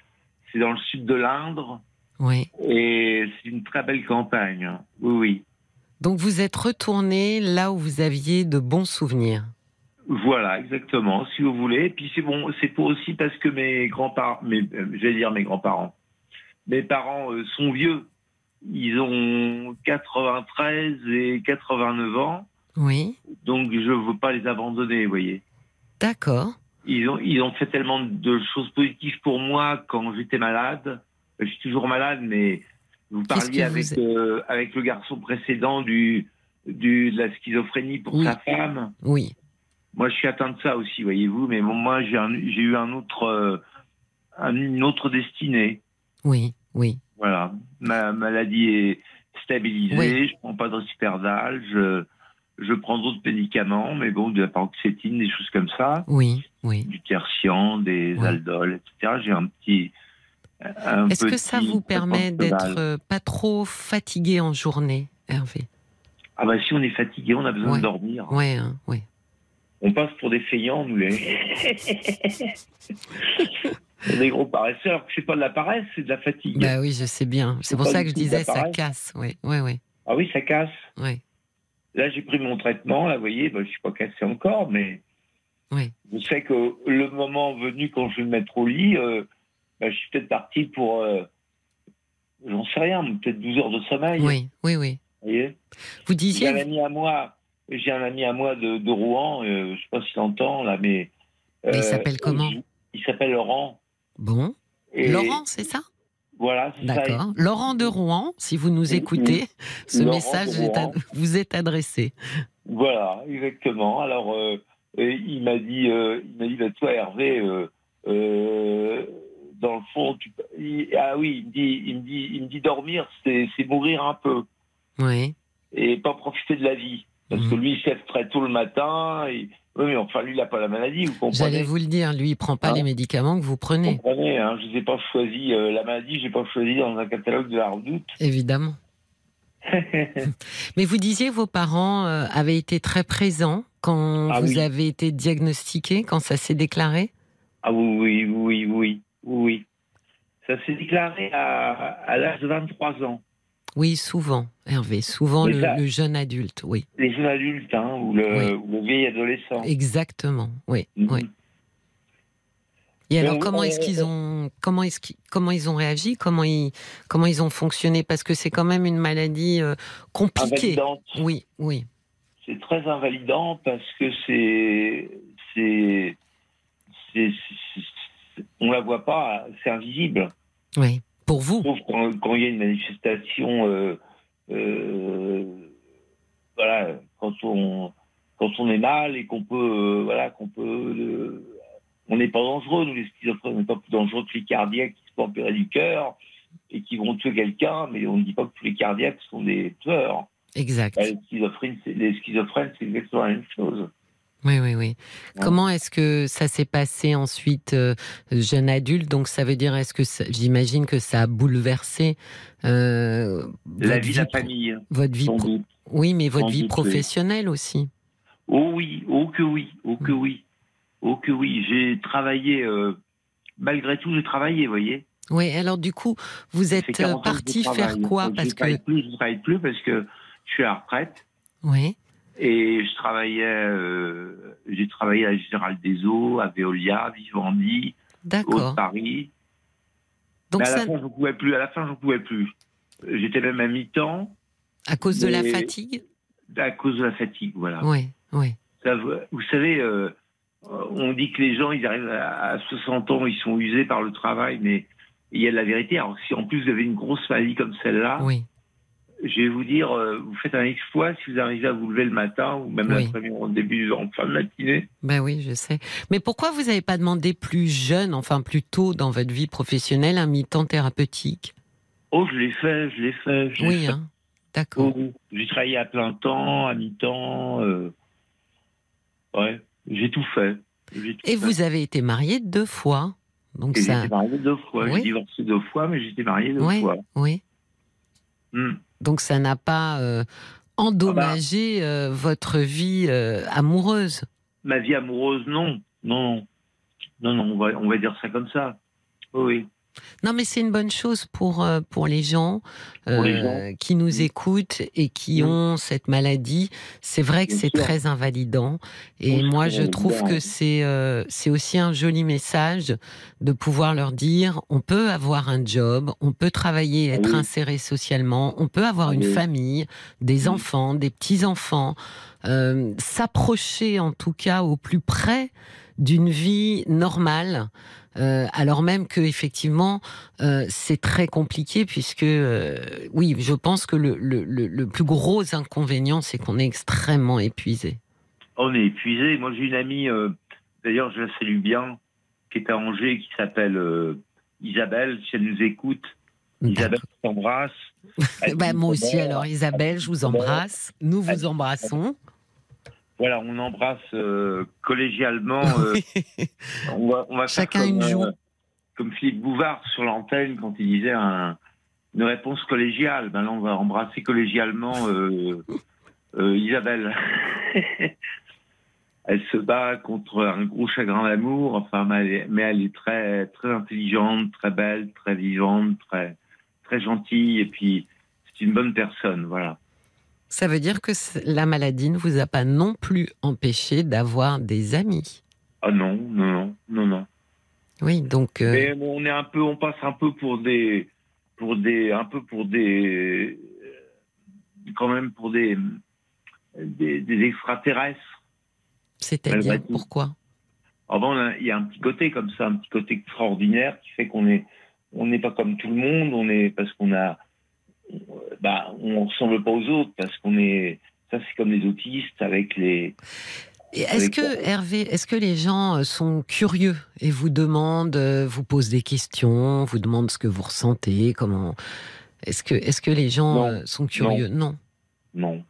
c'est dans le sud de l'Indre, Oui. et c'est une très belle campagne. Oui, oui. Donc vous êtes retourné là où vous aviez de bons souvenirs. Voilà, exactement, si vous voulez. Puis c'est bon, c'est pour aussi parce que mes grands-parents, mes, euh, j'allais dire mes grands-parents, mes parents euh, sont vieux. Ils ont 93 et 89 ans. Oui. Donc, je veux pas les abandonner, vous voyez. D'accord. Ils ont, ils ont fait tellement de choses positives pour moi quand j'étais malade. Je suis toujours malade, mais vous parliez avec, vous- euh, avec le garçon précédent du, du, de la schizophrénie pour Oui. sa femme. Oui. Moi, je suis atteint de ça aussi, voyez-vous. Mais bon, moi, j'ai eu un autre, euh, un- une autre destinée. Oui. Oui. Voilà. Ma maladie est stabilisée. Oui. Je prends pas de risperdal. Je, je prends d'autres médicaments, mais bon, de la paroxétine, des choses comme ça. Oui. Oui. Du tertian, des Oui. aldols, etc. J'ai un petit. Est-ce que ça vous permet d'être euh, pas trop fatigué en journée, Hervé? Ah bah si on est fatigué, on a besoin Ouais. de dormir. Ouais. hein, ouais. On passe pour des feignants, nous les. est gros paresseurs. alors que C'est pas de la paresse, c'est de la fatigue. Bah oui, je sais bien. C'est pour ça que je disais ça casse. Oui. Oui. Oui. Ah oui, ça casse. Oui. Là, j'ai pris mon traitement. Là, vous voyez, bah, je suis pas cassé encore, mais Oui. je sais que le moment venu, quand je vais me mettre au lit, euh, bah, je suis peut-être parti pour, euh, j'en sais rien, peut-être 12 heures de sommeil. Oui. Oui. Oui. Vous voyez? Vous disiez. un ami à moi, j'ai un ami à moi de, de Rouen, euh, je sais pas s'il entend là, mais. Mais il euh, s'appelle comment il, il s'appelle Laurent. Bon. Et Laurent, c'est ça? Voilà, c'est ça. D'accord. Laurent de Rouen, si vous nous Oui, écoutez, ce Laurent message est vous est adressé. Voilà, exactement. Alors, euh, il m'a dit, euh, il m'a dit, bah, toi, Hervé, euh, euh, dans le fond, tu, il- ah oui, il me dit, il me dit, il me dit dormir, c'est, c'est mourir un peu Oui. et pas profiter de la vie, parce que Mhm. lui, il se lève très tôt le matin. Et, oui, mais enfin, lui, il n'a pas la maladie, vous comprenez J'allais vous le dire, lui, il prend pas Hein les médicaments que vous Vous prenez, comprenez, hein, je n'ai pas choisi euh, la maladie, je n'ai pas choisi dans un catalogue de la redoute. évidemment. Mais vous disiez vos parents euh, avaient été très présents quand Ah vous oui. avez été diagnostiqué, quand ça s'est déclaré? Ah oui, oui, oui, oui, oui. Ça s'est déclaré à, à l'âge de 23 ans. Oui, souvent, Hervé, souvent le, ça- le jeune adulte, oui. Les jeunes adultes, hein, ou, le, Oui. ou le vieil adolescent. Exactement, oui. Mhm. oui. Et alors, comment est-ce qu'ils ont, comment est-ce qu'ils, comment ils ont réagi, comment ils, comment ils ont fonctionné, parce que c'est quand même une maladie euh, compliquée. Invalidante. Oui, oui, C'est très invalidant parce que c'est- c'est- on la voit pas, c'est invisible. oui. Pour vous, Sauf quand, quand il y a une manifestation. euh, euh, voilà, quand on, quand on est mal et qu'on peut. euh, voilà, qu'on peut. on n'est pas dangereux, nous les schizophrènes, on n'est pas plus dangereux que les cardiaques qui se font opérer du cœur et qui vont tuer quelqu'un, mais on ne dit pas que tous les cardiaques sont des tueurs. exact. Bah, les schizophrènes, c'est exactement la même chose. Oui, oui, oui. Comment est-ce que ça s'est passé ensuite, euh, jeune adulte? Donc, ça veut dire, est-ce que j'imagine que ça a bouleversé euh, La votre vie de la famille, votre vie, doute. oui, mais votre Sans vie oui. professionnelle aussi. Oh oui, oh que oui, oh que oui, oh que oui. J'ai travaillé, euh, malgré tout, j'ai travaillé, vous voyez. Oui. Alors, du coup, vous êtes fait 40 ans que je parti faire quoi? Parce je travaille que, plus, je travaille plus parce que je suis à la retraite oui, et je travaillais, euh, j'ai travaillé à Général des Eaux, à Veolia, Vivendi, d'accord. Haute-Paris. Donc, Mais à la fin, je ne pouvais plus. À la fin, je ne pouvais plus. J'étais même à mi-temps à cause de la fatigue? à cause de la fatigue, voilà. Oui, oui, Ça, vous savez, euh, on dit que les gens, ils arrivent à, à 60 ans, ils sont usés par le travail, mais il y a de la vérité. Alors, si en plus vous avez une grosse maladie comme celle-là, oui. Je vais vous dire, euh, vous faites un exploit si vous arrivez à vous lever le matin ou même Oui. l'après-midi, en début, en fin de matinée. Ben oui, je sais. Mais pourquoi vous n'avez pas demandé plus jeune, enfin plus tôt dans votre vie professionnelle, un mi-temps thérapeutique? Oh, je l'ai fait, je l'ai fait. je Oui, hein. D'accord. Oh, J'ai travaillé à plein temps, à mi-temps. euh, Ouais, j'ai tout fait. J'ai tout Et fait. vous avez été marié deux fois. Donc ça. J'étais marié deux fois. Oui. J'ai divorcé deux fois, mais j'étais marié deux Oui, fois. oui. Hmm. Donc ça n'a pas euh, endommagé Ah bah. euh, votre vie euh, amoureuse? Ma vie amoureuse, non. Non, non. Non, on va, on va dire ça comme ça. Oui. Non, mais c'est une bonne chose pour, euh, pour les gens, Pour les euh, qui nous écoutent et qui ont cette maladie. C'est vrai que c'est très invalidant. Et Oui, moi, je trouve que c'est euh, c'est aussi un joli message de pouvoir leur dire on peut avoir un job, on peut travailler, être Oui. inséré socialement, on peut avoir Ah une famille, des enfants, des petits-enfants, euh, s'approcher en tout cas au plus près d'une vie normale. Euh, alors même que effectivement euh, c'est très compliqué puisque euh, oui je pense que le, le, le, plus gros inconvénient c'est qu'on est extrêmement épuisé. On est épuisé. Moi, j'ai une amie, d'ailleurs, je la salue bien, qui est à Angers, qui s'appelle Isabelle. Si elle nous écoute, Isabelle t'embrasse. Bah, moi aussi alors Isabelle je vous embrasse, nous vous embrassons. Voilà, on embrasse euh, collégialement. euh, on va, on va faire Chacun comme, une joue. euh, comme Philippe Bouvard sur l'antenne quand il disait un- une réponse collégiale. Ben là, on va embrasser collégialement euh, euh, Isabelle. elle se bat contre un gros chagrin d'amour, enfin, mais elle, est, mais elle est très, très intelligente, très belle, très vivante, très, très gentille, et puis c'est une bonne personne, voilà. Ça veut dire que la maladie ne vous a pas non plus empêché d'avoir des amis. Ah non, non, non, non, non. Oui donc euh, Mais on est un peu, on passe un peu pour des, pour des, un peu pour des, quand même pour des, des, des extraterrestres. c'est-à-dire pourquoi? Ah bon, on a- il y a un petit côté comme ça, un petit côté extraordinaire qui fait qu'on est, on n'est pas comme tout le monde. On est parce qu'on a, bah, on ressemble pas aux autres parce qu'on est, ça c'est comme les autistes avec les, Est-ce que Hervé, est-ce que les gens euh, sont curieux et vous demandent, euh, vous posent des questions, vous demandent ce que vous ressentez, comment Est-ce que est-ce que les gens Non. euh, sont curieux? Non. non.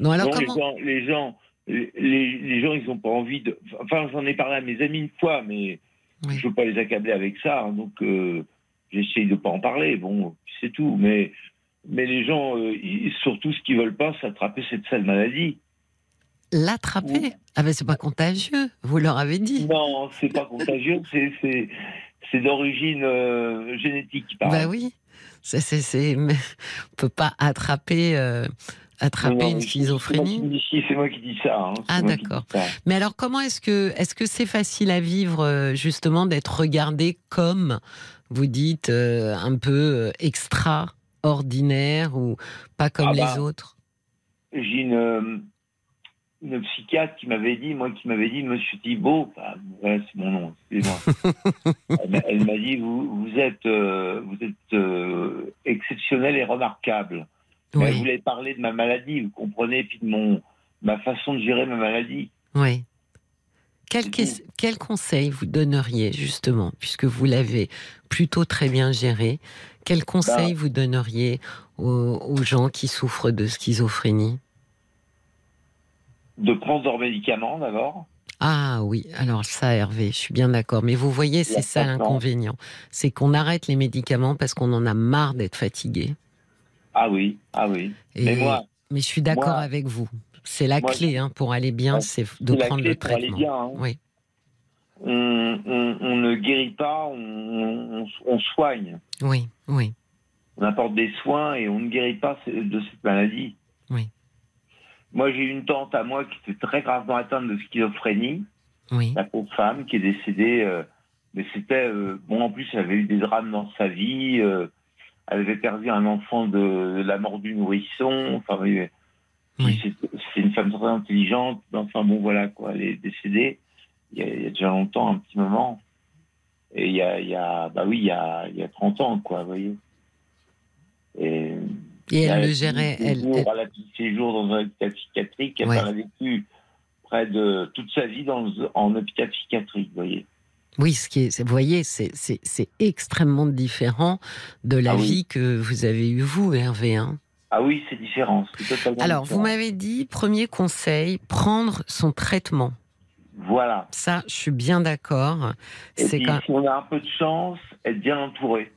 Non. alors non, comment? les gens, les gens, les, les gens, ils ont pas envie de. Enfin, j'en ai parlé à mes amis une fois, mais Oui. je veux pas les accabler avec ça, hein, donc euh, j'essaye de pas en parler. Bon, c'est tout. Mais mais les gens, euh, ils- surtout ce qu'ils veulent pas, c'est attraper cette sale maladie. L'attraper Oui. Ah ben c'est pas contagieux. Vous leur avez dit. Non, c'est pas contagieux, c'est c'est c'est d'origine euh, génétique. paraît. Bah oui. Mais On peut pas attraper euh, attraper Non, une schizophrénie. C'est moi, qui dis- ça. hein, Ah, d'accord. Mais alors, comment est-ce que est-ce que c'est facile à vivre justement d'être regardé comme vous dites euh, un peu euh, extraordinaire ou pas comme Ah les bah. autres? J'ai une, euh, une psychiatre qui m'avait dit, moi qui m'avait dit, Monsieur Thibault, c'est mon nom, excusez-moi. elle m'a- elle m'a dit, vous, vous êtes, euh, vous êtes euh, exceptionnel et remarquable. Mais Elle Oui, voulait parler de ma maladie, vous comprenez, puis de mon, ma façon de gérer ma maladie. oui. Quel, conseil vous donneriez justement, puisque vous l'avez plutôt très bien géré Quel conseil vous donneriez aux, aux gens qui souffrent de schizophrénie? De prendre leurs médicaments d'abord. Ah oui, alors ça, Hervé, je suis bien d'accord. Mais vous voyez, c'est ça l'inconvénient. C'est qu'on arrête les médicaments parce qu'on en a marre d'être fatigué. Ah oui, ah oui. Et- Mais moi, mais je suis d'accord avec vous. C'est la moi, clé hein, pour aller bien, c'est de prendre le traitement. bien, hein. Oui, on, on- on ne guérit pas, on, soigne. oui, oui, On apporte des soins et on ne guérit pas de cette maladie. Oui. Moi, j'ai une tante à moi qui était très gravement atteinte de schizophrénie, oui, la pauvre femme qui est décédée. euh, mais c'était euh, bon. En plus, elle avait eu des drames dans sa vie. euh, elle avait perdu un enfant de, de la mort du nourrisson. Enfin, oui, c'est une femme très intelligente. Enfin bon, voilà quoi. Elle est décédée il y a, il y a déjà longtemps, un petit moment. Et il y a, il y a bah oui, il y a, il y a 30 ans, quoi, vous voyez. Et, Et elle le gérait. Elle, elle- Elle a fait séjour dans un hôpital psychiatrique. Ouais. Elle a vécu près de toute sa vie dans, en hôpital psychiatrique, vous voyez. Oui, ce qui est, vous voyez, c'est, extrêmement différent de la Ah oui. vie que vous avez eue vous, Hervé. hein. Ah oui, c'est différent. c'est totalement Alors, vous m'avez dit, premier conseil, prendre son traitement. Voilà. Ça, je suis bien d'accord. C'est quand... si on a un peu de chance, être bien entouré.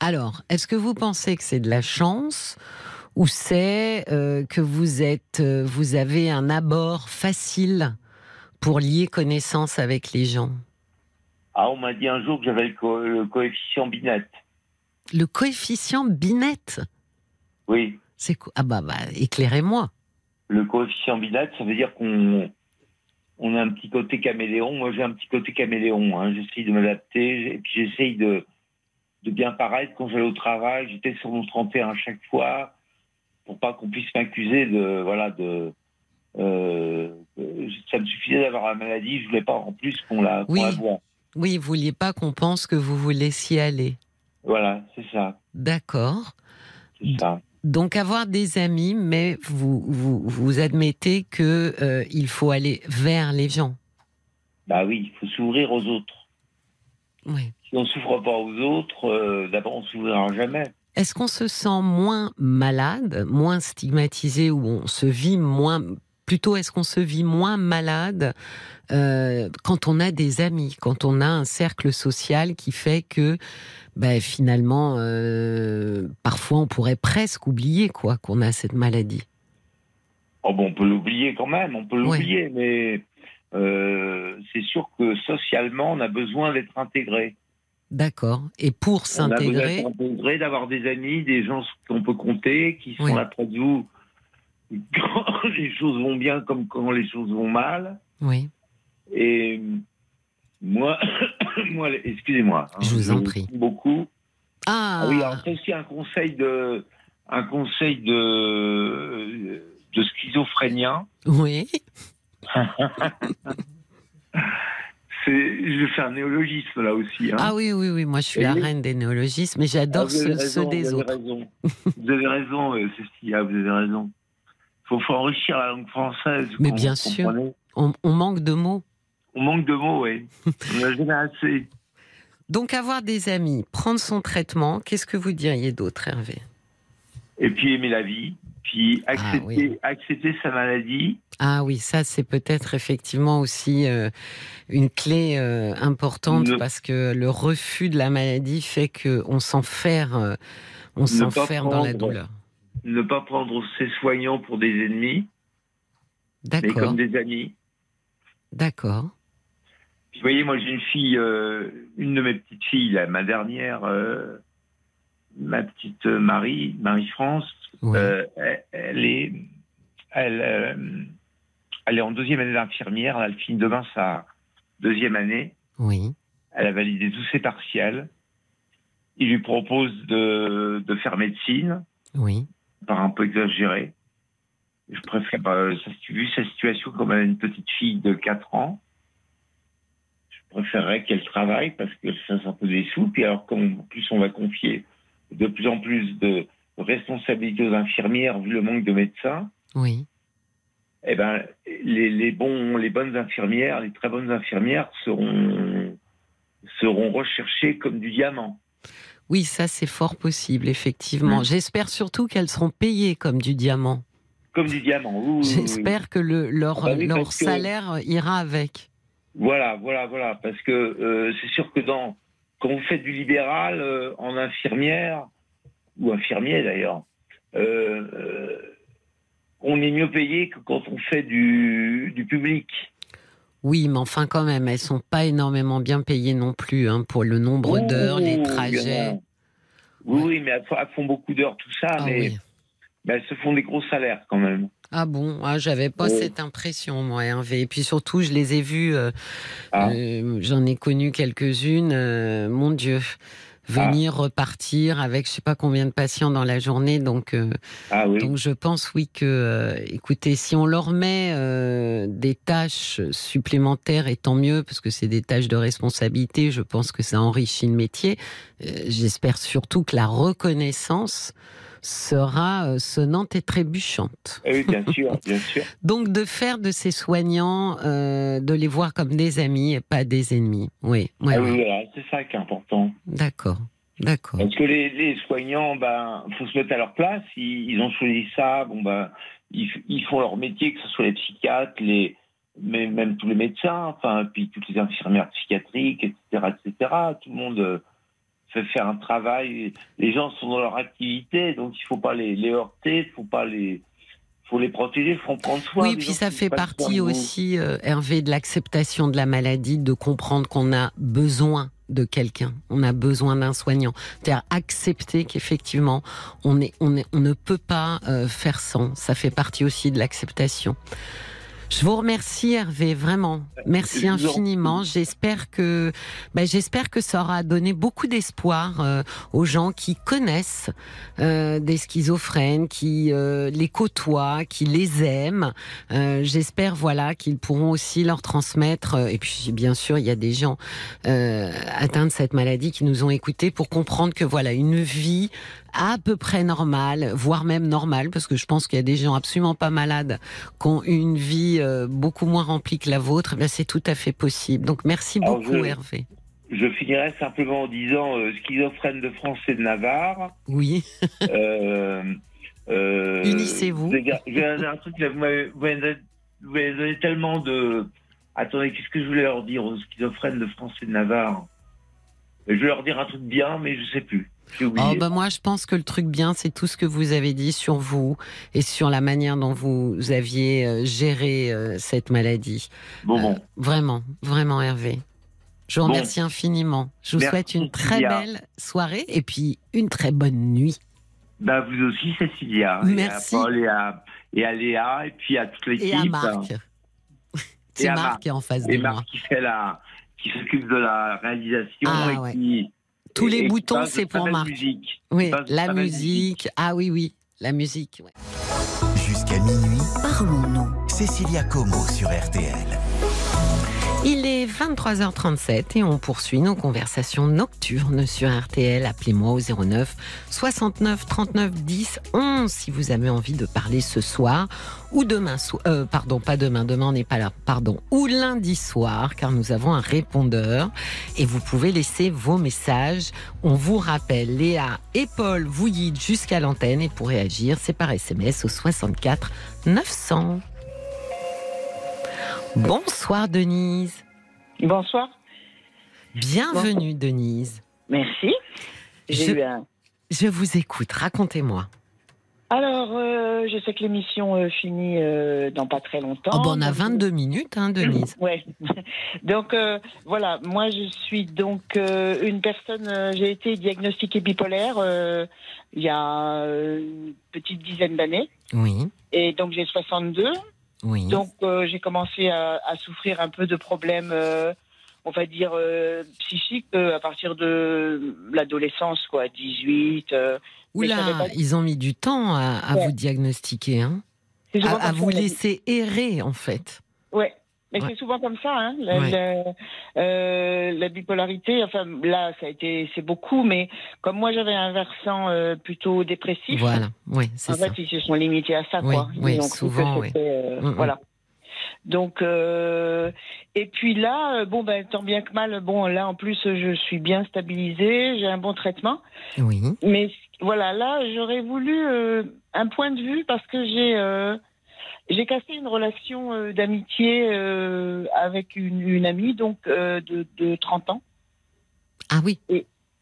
Alors, est-ce que vous pensez que c'est de la chance ou c'est euh, que vous êtes, euh, vous avez un abord facile pour lier connaissance avec les gens? Ah, on m'a dit un jour que j'avais le, co- le coefficient Binet. Le coefficient Binette? Oui. C'est quoi? Ah bah, bah éclairez-moi. Le coefficient Binet, ça veut dire qu'on on a un petit côté caméléon. Moi, j'ai un petit côté caméléon. Hein. J'essaye de m'adapter et puis j'essaye de, de bien paraître quand j'allais au travail. J'étais sur mon 31 à chaque fois pour pas qu'on puisse m'accuser de voilà de euh, ça me suffisait d'avoir la maladie. Je voulais pas en plus qu'on la, Oui. la. Oui, vous vouliez pas qu'on pense que vous vous laissiez aller. Voilà, c'est ça, D'accord. c'est ça. Donc avoir des amis, mais vous vous, vous admettez que euh, il faut aller vers les gens. Bah oui, il faut s'ouvrir aux autres. Oui. Si on s'ouvre pas aux autres, euh, d'abord on s'ouvrira jamais. Est-ce qu'on se sent moins malade, moins stigmatisé, ou on se vit moins Plutôt, est-ce qu'on se vit moins malade euh, quand on a des amis, quand on a un cercle social qui fait que, ben, finalement, euh, parfois, on pourrait presque oublier quoi qu'on a cette maladie. Oh bon, on peut l'oublier quand même, on peut Ouais. l'oublier, mais euh, c'est sûr que socialement, on a besoin d'être intégré. D'accord. Et pour On a besoin s'intégrer, d'avoir des amis, des gens qu'on peut compter, qui sont Oui. là près de vous quand les choses vont bien comme quand les choses vont mal. oui, Et moi, moi excusez-moi. hein, Je vous en prie. Beaucoup. ah, Ah oui, alors c'est aussi un conseil de, un conseil de, de schizophrénien. oui, C'est, je fais un néologisme là aussi. Hein. ah oui, oui, oui. Moi, je suis Et la oui. reine des néologismes, mais Ah, j'adore avez ceux, ceux des vous avez autres. raison. vous avez raison, euh, Cécilia, vous avez raison. Il faut, faut enrichir la langue française. Mais bien sûr. on manque de mots. On manque de mots, oui. On n'a jamais assez. Donc, avoir des amis, prendre son traitement, qu'est-ce que vous diriez d'autre, Hervé? Et puis aimer la vie, puis accepter, oui. accepter sa maladie. Ah oui, ça, c'est peut-être effectivement aussi euh, une clé euh, importante Ne- parce que le refus de la maladie fait qu'on s'enferme, euh, on s'enferme dans la douleur. Ne pas prendre ses soignants pour des ennemis, mais D'accord, comme des amis. d'accord. Vous voyez, moi, j'ai une fille, euh, une de mes petites filles, là, ma dernière, euh, ma petite Marie, Marie-France, Oui. euh, elle, elle est, elle, euh, elle est en deuxième année d'infirmière. Elle finit demain sa deuxième année. oui, Elle a validé tous ses partiels. Il lui propose de, de faire médecine, oui, par un peu exagéré. Je préfère, euh, sa- vu sa situation comme une petite fille de 4 ans, préférerais qu'elle travaille parce que ça fasse un peu des sous. Puis alors, comme plus on va confier de plus en plus de responsabilités aux infirmières vu le manque de médecins, oui. eh ben, les, les, bons, les bonnes infirmières, les très bonnes infirmières seront, seront recherchées comme du diamant. Oui, ça, c'est fort possible, effectivement. Mm. J'espère surtout qu'elles seront payées comme du diamant. Comme du diamant. oui. J'espère que le, leur, Ah bah oui, leur que- salaire ira avec. Voilà, voilà, voilà. Parce que euh, c'est sûr que dans, quand vous faites du libéral euh, en infirmière, ou infirmier d'ailleurs, euh, on est mieux payé que quand on fait du, du public. Oui, mais enfin, quand même, elles sont pas énormément bien payées non plus hein, pour le nombre d'heures, les trajets. Oui, Ouais. oui, mais elles, font- elles font beaucoup d'heures, tout ça, Ah mais, oui. mais elles se font des gros salaires quand même. Ah bon, ah, j'avais pas Oui. cette impression, moi, Hervé. Et puis surtout, je les ai vues, euh, Ah. euh, j'en ai connu quelques-unes, euh, mon Dieu, venir, repartir avec je sais pas combien de patients dans la journée. Donc, Ah oui. donc je pense, oui, que, écoutez, si on leur met des tâches supplémentaires, et tant mieux, parce que c'est des tâches de responsabilité, je pense que ça enrichit le métier. J'espère surtout que la reconnaissance sera euh, sonnante et trébuchante. Eh oui, bien sûr, bien sûr. Donc de faire de ces soignants, euh, de les voir comme des amis et pas des ennemis. Oui, Ah oui. voilà, c'est ça qui est important. D'accord, d'accord. Parce que les, les soignants, ben, faut se mettre à leur place. Ils, ils ont choisi ça. Bon, ben, ils, ils font leur métier, que ce soit les psychiatres, les, mais même tous les médecins, enfin, puis toutes les infirmières psychiatriques, etc., etc. Tout le monde euh, faire un travail. Les gens sont dans leur activité, donc il faut pas les, les heurter, il faut pas les, faut les protéger, faut en prendre soin. Oui, puis ça fait partie aussi, euh, Hervé, de l'acceptation de la maladie, de comprendre qu'on a besoin de quelqu'un, on a besoin d'un soignant. C'est-à-dire accepter qu'effectivement, on, est, on, est, on ne peut pas euh, faire sans. Ça fait partie aussi de l'acceptation. Je vous remercie Hervé, vraiment. Merci infiniment. J'espère que, ben, j'espère que ça aura donné beaucoup d'espoir euh, aux gens qui connaissent euh, des schizophrènes, qui euh, les côtoient, qui les aiment. Euh, j'espère voilà qu'ils pourront aussi leur transmettre. euh, et puis bien sûr, il y a des gens euh, atteints de cette maladie qui nous ont écoutés pour comprendre que voilà une vie à peu près normale, voire même normale, parce que je pense qu'il y a des gens absolument pas malades qui ont une vie euh, beaucoup moins remplie que la vôtre. Ben, c'est tout à fait possible. Donc merci Alors, beaucoup je- Hervé. Je finirai simplement en disant euh, schizophrène de France et de Navarre. Oui. Euh, euh, Unissez-vous. Un truc, là, vous m'avez donné- vous m'avez donné tellement de. Attendez, qu'est-ce que je voulais leur dire aux schizophrènes de France et de Navarre? Je vais leur dire un truc bien, mais je sais plus. Oh, ben moi, je pense que le truc bien, c'est tout ce que vous avez dit sur vous et sur la manière dont vous aviez euh, géré euh, cette maladie. bon, bon. Euh, vraiment, vraiment, Hervé. Je vous Bon. remercie infiniment. Je vous Merci, souhaite une très Cécilia. belle soirée et puis une très bonne nuit. Bah, vous aussi, Cécilia. Merci. Et à Paul et à, et à Léa, et puis à toute l'équipe. Et à Marc. C'est à Marc Marc. qui est en face Et de moi. Marc qui fait la, qui s'occupe de la réalisation Ah, et ouais. qui. Tous et- les et boutons, c'est pour Marc. Musique. Oui, la musique. Ah oui, oui, la musique. ouais. Jusqu'à minuit, Parlons-nous. Cécilia Como sur RTL. Il est 23h37 et on poursuit nos conversations nocturnes sur RTL. Appelez-moi au 09 69 39 10 11 si vous avez envie de parler ce soir ou demain. Euh, pardon, pas demain, demain n'est pas là, pardon. Ou lundi soir car nous avons un répondeur et vous pouvez laisser vos messages. On vous rappelle, Léa et Paul vous guident jusqu'à l'antenne et pour réagir, c'est par SMS au 64 900. Bonsoir Denise. Bonsoir. Bienvenue Denise. Merci. Je- eu un. Je vous écoute, racontez-moi. Alors, euh, je sais que l'émission euh, finit euh, dans pas très longtemps. Oh, bon, on a Donc, 22 minutes, hein, Denise. Ouais. Donc voilà, moi je suis donc une personne. J'ai été diagnostiquée bipolaire il y a une petite dizaine d'années, Oui, et donc j'ai 62. Oui. Donc euh, j'ai commencé à, à souffrir un peu de problèmes, euh, on va dire euh, psychiques à partir de l'adolescence, quoi, 18. euh, mais ça Oula, pas- ils ont mis du temps à, à Ouais. vous diagnostiquer, hein à, à vous laisser errer, en fait. Ouais. Mais Ouais. c'est souvent comme ça, hein. La, Ouais. la- euh, la bipolarité, enfin là, ça a été, c'est beaucoup, mais comme moi j'avais un versant euh, plutôt dépressif, Voilà, oui, c'est en ça. fait ils se sont limités à ça, Oui, quoi. oui, cru souvent, oui. euh, Mm, mm. Voilà. Donc euh, et puis là, bon ben tant bien que mal, bon là en plus je suis bien stabilisée, j'ai un bon traitement, Oui, mais voilà là j'aurais voulu un point de vue parce que j'ai euh, j'ai cassé une relation euh, d'amitié euh, avec une, une amie donc euh, de, de 30 ans. ah oui,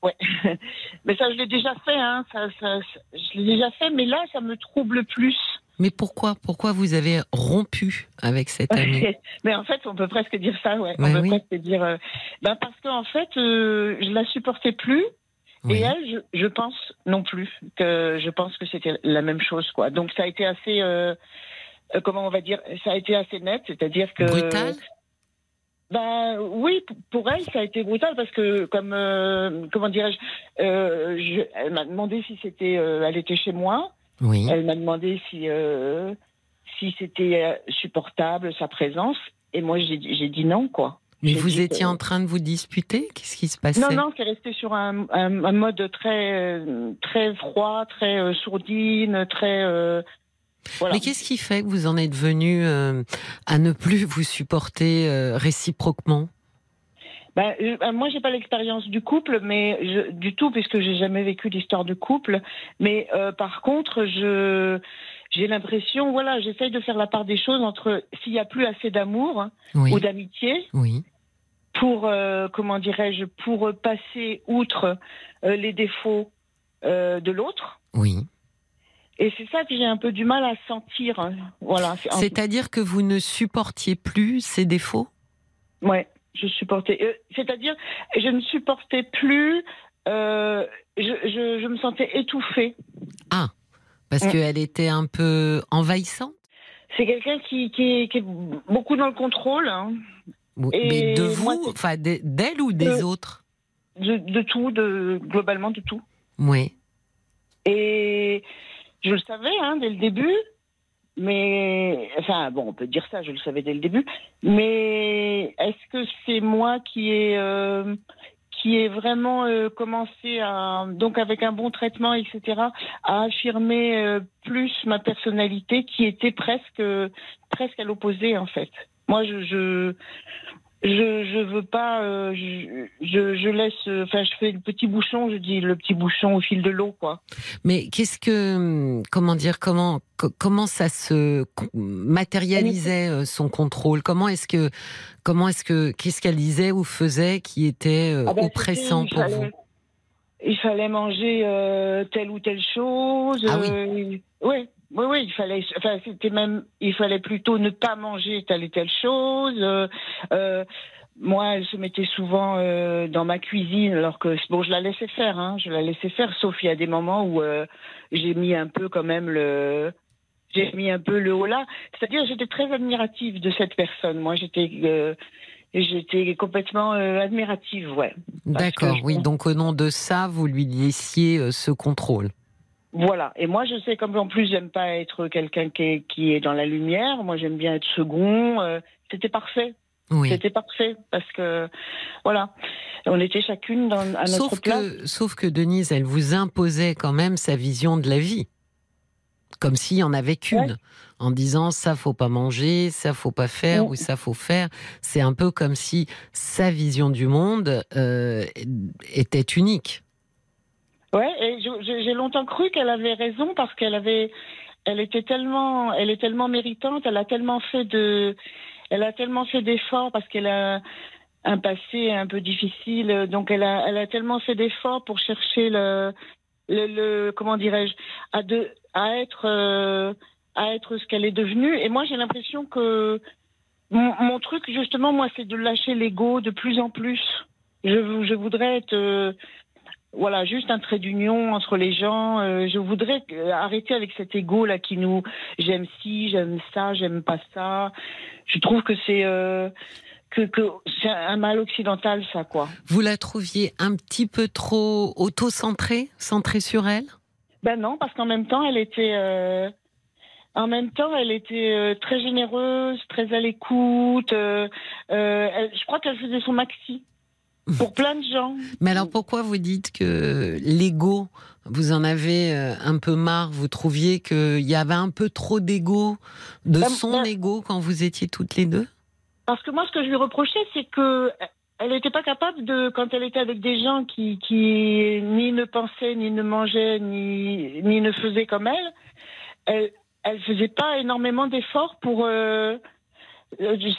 Ouais. mais ça je l'ai déjà fait hein, ça, ça- ça- je l'ai déjà fait mais là ça me trouble plus. mais pourquoi Pourquoi vous avez rompu avec cette amie? Mais en fait on peut presque dire ça ouais. On peut oui. presque dire ben parce qu'en fait je la supportais plus Oui. Et elle, je, je pense non plus que je pense que c'était la même chose quoi. Donc ça a été assez euh, comment on va dire ça a été assez net, c'est-à-dire que Brutal? Ben oui, pour elle ça a été brutal parce que comme euh, comment dirais-je, euh, je- elle m'a demandé si c'était elle était chez moi, Oui, elle m'a demandé si si c'était supportable sa présence. Et moi j'ai dit- non quoi. mais vous étiez que- en train de vous disputer? Qu'est-ce qui se passait? Non, non, c'est resté sur un, un, un mode très, très froid, très euh, sourdine, très. euh, voilà. Mais qu'est-ce qui fait que vous en êtes venu euh, à ne plus vous supporter euh, réciproquement? Ben, euh, moi, j'ai pas l'expérience du couple, mais je, du tout, puisque j'ai jamais vécu d'histoire de couple. Mais euh, par contre, je. J'ai l'impression, voilà, j'essaye de faire la part des choses entre s'il y a plus assez d'amour Oui, ou d'amitié oui, pour, euh, comment dirais-je, pour passer outre euh, les défauts euh, de l'autre. oui. Et c'est ça que j'ai un peu du mal à sentir. hein. Voilà. c'est- C'est-à-dire que vous ne supportiez plus ses défauts? Ouais, je supportais. euh, C'est-à-dire, je ne supportais plus. euh, je, je, je me sentais étouffée. Parce Mm. qu'elle était un peu envahissante? C'est quelqu'un qui, qui, est, qui est beaucoup dans le contrôle hein, Et Mais de vous, enfin de- d'elle ou des autres? de, de tout, de globalement de tout. Oui. Et je le savais hein, dès le début, mais enfin bon, on peut dire ça, je le savais dès le début. Mais est-ce que c'est moi qui ai euh, qui ai vraiment euh, commencé donc avec un bon traitement, etc., à affirmer euh, plus ma personnalité, qui était presque presque à l'opposé en fait? Moi, je je je, je veux pas, euh, je, laisse, euh, enfin, je fais le petit bouchon, je dis le petit bouchon au fil de l'eau, quoi. Mais qu'est-ce que, comment dire, comment, co- comment ça se matérialisait euh, son contrôle? Comment est-ce que, comment est-ce que, qu'est-ce qu'elle disait ou faisait qui était Ah ben, oppressant pour fallait- vous? Il fallait manger euh, telle ou telle chose. Ah oui. euh, oui, oui, oui, il fallait, enfin, c'était même, il fallait plutôt ne pas manger telle et telle chose. euh, euh, moi, elle se mettait souvent euh, dans ma cuisine, alors que bon, je la laissais faire, hein, je la laissais faire, sauf il y a des moments où euh, j'ai mis un peu quand même le, j'ai mis un peu le haut là. C'est-à-dire, j'étais très admirative de cette personne. Moi, j'étais, euh, j'étais complètement euh, admirative, ouais. D'accord, que oui. Donc au nom de ça, vous lui laissiez euh, ce contrôle. Voilà. Et moi, je sais comme en plus, j'aime pas être quelqu'un qui est, qui est dans la lumière. Moi, j'aime bien être second. Euh, C'était parfait. Oui. C'était parfait parce que voilà, on était chacune dans, à notre Sauf place. que, sauf que Denise, elle vous imposait quand même sa vision de la vie. Comme s'il y en avait qu'une. Ouais. En disant ça faut pas manger, ça faut pas faire Ouais. ou ça faut faire. C'est un peu comme si sa vision du monde euh, était unique. Ouais. Et j'ai longtemps cru qu'elle avait raison parce qu'elle avait, elle était tellement, elle est tellement méritante. Elle a tellement fait de, elle a tellement fait d'efforts parce qu'elle a un passé un peu difficile. Donc elle a, elle a tellement fait d'efforts pour chercher le, le, le- comment dirais-je, à de, à être, euh, à être ce qu'elle est devenue. Et moi, j'ai l'impression que mon, mon truc, justement, moi, c'est de lâcher l'ego de plus en plus. Je, je voudrais être, euh, voilà, juste un trait d'union entre les gens. Euh, je voudrais euh, arrêter avec cet ego là qui nous, j'aime ci, j'aime ça, j'aime pas ça. Je trouve que c'est euh, que, que c'est un mal occidental, ça, quoi. Vous la trouviez un petit peu trop auto-centrée, centrée sur elle? Ben non, parce qu'en même temps, elle était, euh, en même temps, elle était euh, très généreuse, très à l'écoute. je crois qu'elle faisait son maxi pour plein de gens. Mais alors pourquoi vous dites que l'ego, vous en avez euh, un peu marre? Vous trouviez qu'il y avait un peu trop d'ego, de Ben, son ben- ego quand vous étiez toutes les deux? Parce que moi, ce que je lui reprochais, c'est que elle n'était pas capable de, quand elle était avec des gens qui, qui ni ne pensaient, ni ne mangeaient, ni, ni ne faisaient comme elle, elle, elle faisait pas énormément d'efforts pour euh, euh,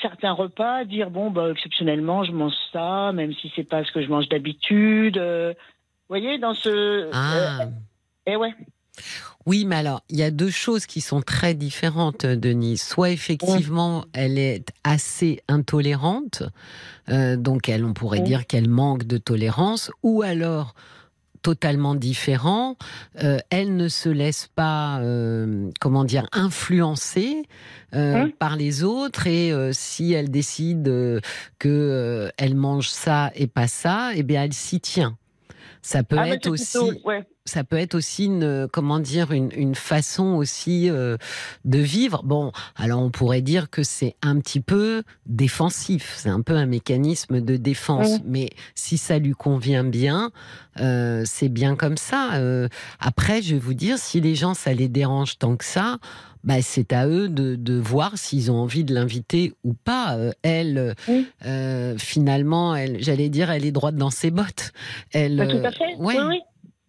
certains repas, dire bon, bah, exceptionnellement, je mange ça, même si c'est pas ce que je mange d'habitude. euh, vous voyez, dans ce. Ah. et ouais. Oui, mais alors, il y a deux choses qui sont très différentes, Denise. Soit effectivement, elle est assez intolérante, euh, donc elle, on pourrait Oui. dire qu'elle manque de tolérance, ou alors totalement différent, euh, elle ne se laisse pas, euh, comment dire, influencer euh, Hein par les autres, et euh, si elle décide euh, que euh, elle mange ça et pas ça, eh bien, elle s'y tient. Ça peut Ah, être aussi plutôt- ouais. ça peut être aussi une comment dire une, une façon aussi euh, de vivre. Bon, alors on pourrait dire que c'est un petit peu défensif, c'est un peu un mécanisme de défense. Mais si ça lui convient bien, euh, c'est bien comme ça. Euh, après, je vais vous dire, si les gens ça les dérange tant que ça. Bah, c'est à eux de, de voir s'ils ont envie de l'inviter ou pas. Euh, elle, Oui. euh, finalement, elle, j'allais dire, elle est droite dans ses bottes. Elle, Bah, tout euh, à fait. ouais, Oui,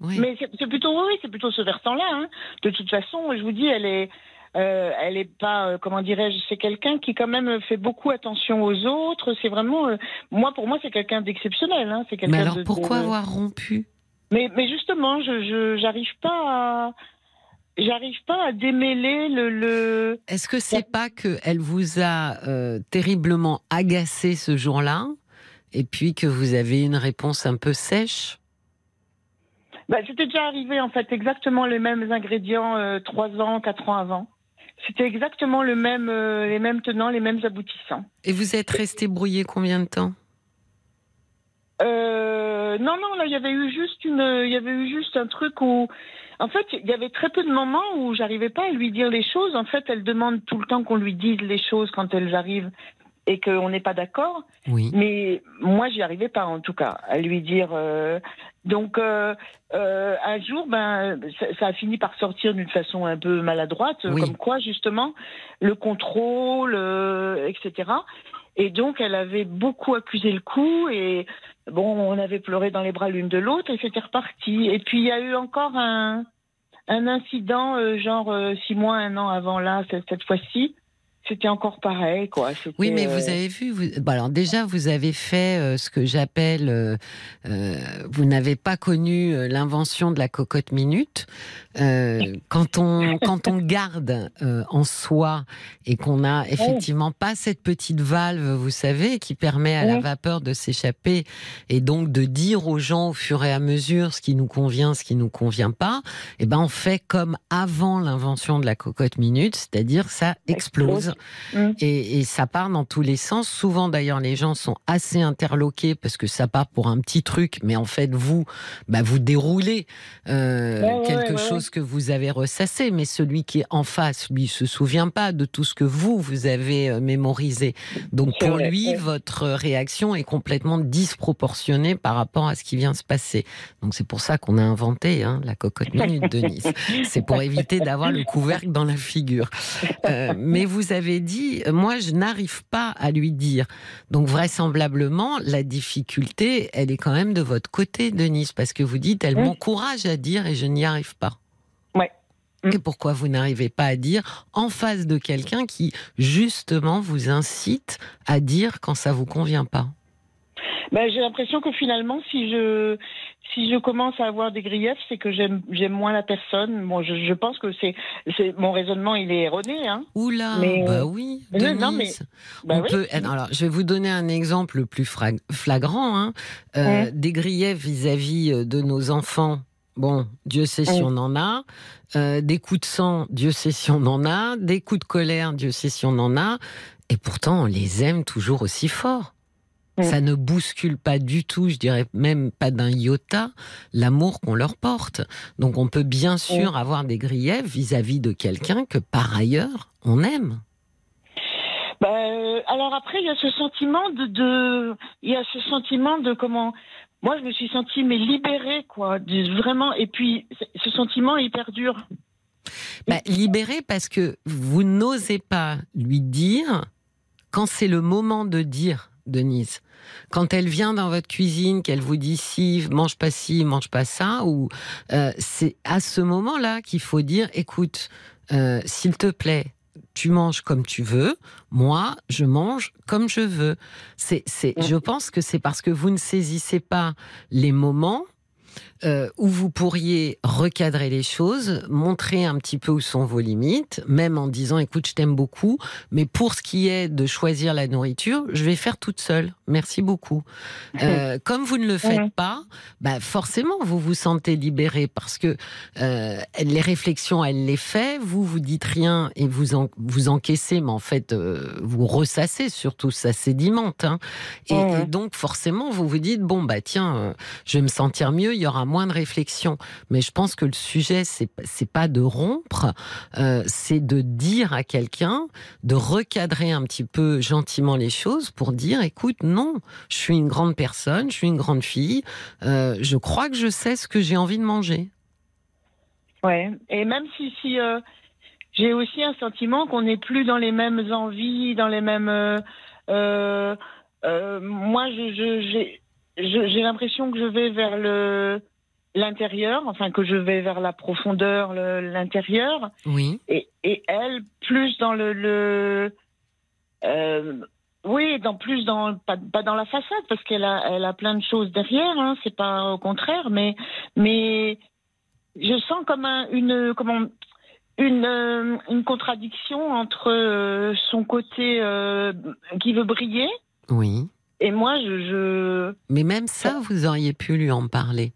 oui. Mais c'est c'est plutôt oui, c'est plutôt ce versant-là. hein. De toute façon, je vous dis, elle est, euh, elle est pas, euh, comment dirais-je, c'est quelqu'un qui quand même fait beaucoup attention aux autres. C'est vraiment, euh, moi pour moi, c'est quelqu'un d'exceptionnel. Hein. C'est quelqu'un Mais alors de- pourquoi de- avoir rompu? Mais, mais justement, je, je j'arrive pas à. J'arrive pas à démêler le. le... Est-ce que c'est pas que elle vous a euh, terriblement agacé ce jour-là, et puis que vous avez une réponse un peu sèche? Bah, C'était déjà arrivé en fait, exactement les mêmes ingrédients euh, trois ans, quatre ans avant. C'était exactement le même, euh, les mêmes tenants, les mêmes aboutissants. Et vous êtes resté brouillé combien de temps? Euh, non, non, là, il y avait eu juste une, il y avait eu juste un truc où, en fait, il y avait très peu de moments où j'arrivais pas à lui dire les choses. En fait, elle demande tout le temps qu'on lui dise les choses quand elles arrivent et qu'on n'est pas d'accord. Oui. Mais moi, j'y arrivais pas, en tout cas, à lui dire. Euh, donc, euh, euh, un jour, ben, ça, ça a fini par sortir d'une façon un peu maladroite, Oui. comme quoi, justement, le contrôle, etc. Et donc, elle avait beaucoup accusé le coup et bon, on avait pleuré dans les bras l'une de l'autre et c'était reparti. Et puis, il y a eu encore un, un incident, euh, genre euh, six mois, un an avant là, cette, cette fois-ci. C'était encore pareil, quoi. Oui, mais euh, vous avez vu. Vous... bon, alors déjà, vous avez fait euh, ce que j'appelle. vous n'avez pas connu l'invention de la cocotte minute. Euh, quand on quand on garde euh, en soi et qu'on a effectivement pas cette petite valve, vous savez, qui permet à la vapeur de s'échapper et donc de dire aux gens au fur et à mesure ce qui nous convient, ce qui nous convient pas. Eh ben, on fait comme avant l'invention de la cocotte minute, c'est-à-dire ça explose. Mm. Et, et ça part dans tous les sens. Souvent, d'ailleurs, les gens sont assez interloqués parce que ça part pour un petit truc, mais en fait, vous, bah, vous déroulez euh, quelque ouais, que vous avez ressassé, mais celui qui est en face, lui, se souvient pas de tout ce que vous, vous avez euh, mémorisé. Donc, pour vrai, lui, ouais. votre réaction est complètement disproportionnée par rapport à ce qui vient se passer. Donc, c'est pour ça qu'on a inventé hein, la cocotte minute de Nice. C'est pour éviter d'avoir le couvercle dans la figure. Euh, mais vous avez dit, moi, je n'arrive pas à lui dire. Donc, vraisemblablement, la difficulté, elle est quand même de votre côté, Denise, parce que vous dites, elle m'encourage à dire et je n'y arrive pas. Mm. Et pourquoi vous n'arrivez pas à dire en face de quelqu'un qui, justement, vous incite à dire quand ça vous convient pas? Ben, j'ai l'impression que finalement, si je si je commence à avoir des griefs, c'est que j'aime j'aime moins la personne. Bon, je, je pense que c'est c'est mon raisonnement, il est erroné, hein. Oula, Mais- bah oui, Denise. non, mais- Bah On oui. peut. Alors, je vais vous donner un exemple le plus flagrant. hein. Euh, Ouais. Des griefs vis-à-vis euh, de nos enfants. Bon, Dieu sait si on en a. Euh, des coups de sang, Dieu sait si on en a. Des coups de colère, Dieu sait si on en a. Et pourtant, on les aime toujours aussi fort. Ça ne bouscule pas du tout, je dirais même pas d'un iota, l'amour qu'on leur porte. Donc on peut bien sûr avoir des griefs vis-à-vis de quelqu'un que par ailleurs on aime. Ben, euh, alors après, il y a ce sentiment de, de il y a ce sentiment de comment moi je me suis sentie mais libérée quoi, vraiment. Et puis ce sentiment il perdure. Bah, libéré parce que vous n'osez pas lui dire quand c'est le moment de dire, Denise. Quand elle vient dans votre cuisine, qu'elle vous dit si, mange pas ci, mange pas ça, ou euh, c'est à ce moment-là qu'il faut dire, écoute, euh, s'il te plaît, tu manges comme tu veux, moi, je mange comme je veux. C'est, c'est, Mm. je pense que c'est parce que vous ne saisissez pas les moments euh, où vous pourriez recadrer les choses, montrer un petit peu où sont vos limites, même en disant écoute, je t'aime beaucoup, mais pour ce qui est de choisir la nourriture, je vais faire toute seule. Merci beaucoup. Euh, comme vous ne le faites pas, bah forcément vous vous sentez libéré parce que euh, les réflexions, elle les fait, vous vous dites rien et vous en, vous encaissez, mais en fait vous ressassez surtout, ça sédimente. Hein. Et, et donc forcément vous vous dites bon bah tiens, je vais me sentir mieux, il y aura moins de réflexion. Mais je pense que le sujet c'est pas de rompre, euh, c'est de dire à quelqu'un, de recadrer un petit peu gentiment les choses pour dire écoute non, je suis une grande personne, je suis une grande fille, euh, je crois que je sais ce que j'ai envie de manger. Ouais. Et même si si euh, j'ai aussi un sentiment qu'on n'est plus dans les mêmes envies, dans les mêmes. moi, je j'ai j'ai l'impression que je vais vers le l'intérieur, enfin que je vais vers la profondeur, l'intérieur, Oui. et, et elle plus dans le, le euh, oui, dans plus dans pas, pas dans la façade parce qu'elle a elle a plein de choses derrière, hein, c'est pas au contraire, mais mais je sens comme un, une comment une, euh, une contradiction entre euh, son côté qui veut briller Oui. et moi, je. je... Mais même ça, vous auriez pu lui en parler.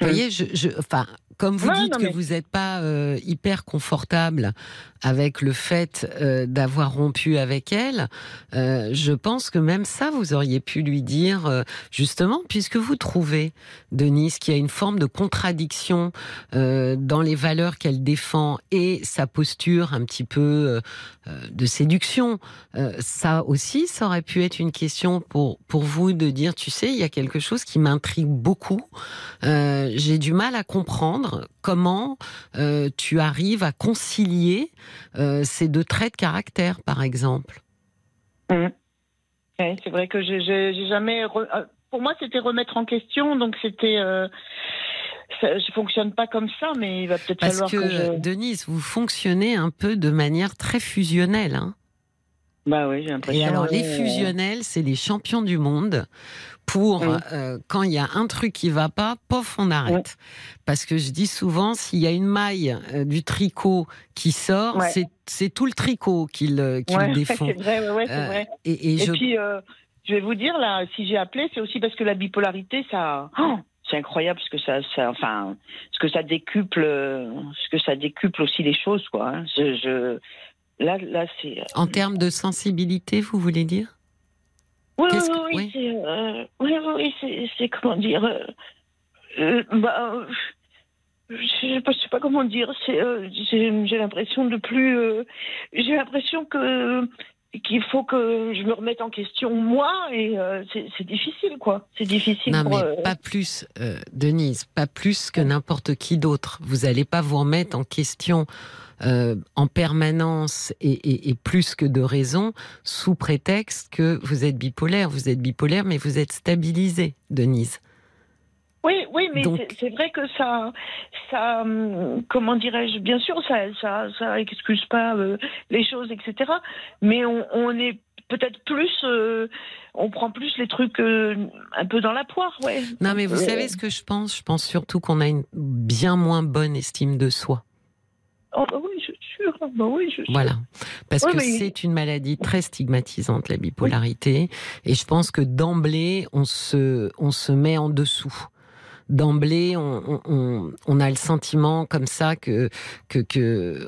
Vous voyez, je, je, enfin, comme vous dites non, que vous n'êtes pas euh, hyper confortable avec le fait euh, d'avoir rompu avec elle, euh, je pense que même ça, vous auriez pu lui dire, justement, puisque vous trouvez, Denise, qu'il y a une forme de contradiction dans les valeurs qu'elle défend et sa posture un petit peu de séduction. Ça aussi, ça aurait pu être une question pour, pour vous de dire, tu sais, il y a quelque chose qui m'intrigue beaucoup. J'ai du mal à comprendre comment euh, tu arrives à concilier euh, ces deux traits de caractère, par exemple. Ouais, c'est vrai que j'ai- jamais. re- euh, Pour moi, c'était remettre en question, donc c'était. Euh... ça- je fonctionne pas comme ça, mais il va peut-être Parce falloir que, que, je. Denise, vous fonctionnez un peu de manière très fusionnelle. Hein Bah oui, j'ai l'impression. Et alors, les fusionnels, c'est les champions du monde. Pour euh, quand il y a un truc qui va pas, pof, on arrête. Parce que je dis souvent, s'il y a une maille euh, du tricot qui sort, Ouais. c'est- tout le tricot qui le, qui Ouais, défend. c'est vrai, ouais, c'est Euh, vrai. Et, et Et, je puis, euh, je vais vous dire, là, si j'ai appelé, c'est aussi parce que la bipolarité, ça. Oh, c'est incroyable ce que ça, ça, enfin, ce que ça décuple, euh, ce que ça décuple aussi les choses, quoi. hein. Je, je- là, là, c'est. En termes de sensibilité, vous voulez dire? Oui, oui, Qu'est-ce oui, que- oui, oui. c'est, euh, oui, oui, oui, c'est, comment dire. euh, euh, bah, je je sais pas comment dire. J'ai, l'impression de plus. j'ai l'impression que qu'il faut que je me remette en question moi et euh, c'est, c'est difficile, quoi. C'est difficile. Non, pour, mais euh, pas plus, euh, Denise, pas plus que n'importe qui d'autre. Vous n'allez pas vous remettre en question euh, en permanence et, et- et plus que de raison sous prétexte que vous êtes bipolaire. Vous êtes bipolaire, mais vous êtes stabilisée, Denise. Oui, oui, mais c'est, vrai que ça, ça, hum, comment dirais-je, bien sûr, ça, ça, ça excuse pas euh, les choses, etc. Mais on, on est peut-être plus, euh, on prend plus les trucs euh, un peu dans la poire, ouais. Non, mais vous savez ce que je pense? Je pense surtout qu'on a une bien moins bonne estime de soi. Oh, bah oui, je suis sûre. Bah oui, je suis sûre. Voilà. Parce que c'est une maladie très stigmatisante, la bipolarité. Et je pense que d'emblée, on se, on se met en dessous. D'emblée, on, on- on, on a le sentiment comme ça que, que, que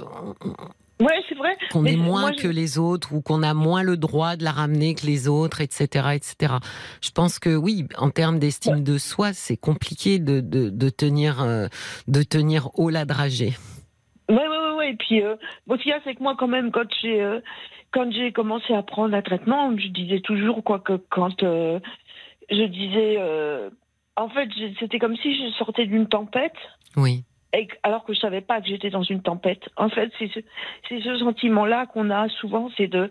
Ouais, c'est vrai. qu'on est moi, moins que les autres ou qu'on a moins le droit de la ramener que les autres, etc., etc. Je pense que oui, en termes d'estime de soi, c'est compliqué de, de, de tenir, euh, de tenir haut la dragée. Ouais, ouais, ouais. Et puis, euh, bon, ce qu'il y a, c'est que moi, quand même, quand j'ai, euh, quand j'ai commencé à prendre un traitement, je disais toujours, quoi, que quand euh, je disais, euh, en fait, c'était comme si je sortais d'une tempête. Oui. Et alors que je savais pas que j'étais dans une tempête. En fait, c'est ce, ce sentiment-là qu'on a souvent, c'est de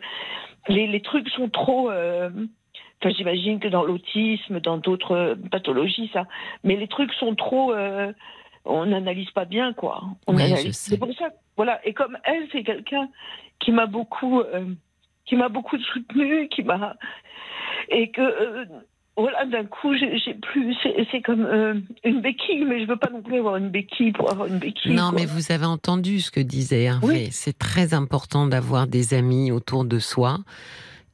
les, les trucs sont trop. Enfin, j'imagine que dans l'autisme, dans d'autres pathologies, ça. Mais les trucs sont trop. On n'analyse pas bien, quoi. On Oui. C'est pour ça. Voilà. Et comme elle, c'est quelqu'un qui m'a beaucoup, euh, qui m'a beaucoup soutenu, qui m'a et que. euh, voilà, d'un coup, j'ai plus. C'est comme euh, une béquille, mais je veux pas non plus avoir une béquille pour avoir une béquille. Non, quoi. mais vous avez entendu ce que disait Hervé. C'est très important d'avoir des amis autour de soi.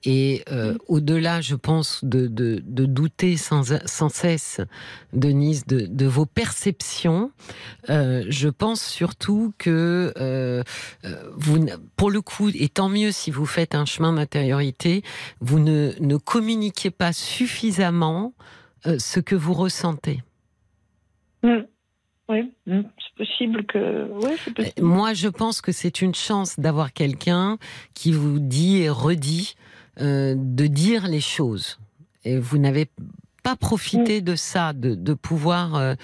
Et euh, au-delà, je pense, de, de, de douter sans, sans cesse, Denise, de, de vos perceptions, euh, je pense surtout que euh, vous, pour le coup, et tant mieux si vous faites un chemin d'intériorité, vous ne, ne communiquez pas suffisamment ce que vous ressentez. Mm. Oui, mm, c'est possible que. Oui, c'est possible. Moi, je pense que c'est une chance d'avoir quelqu'un qui vous dit et redit euh, de dire les choses. Et vous n'avez pas profité de ça, de, de pouvoir euh,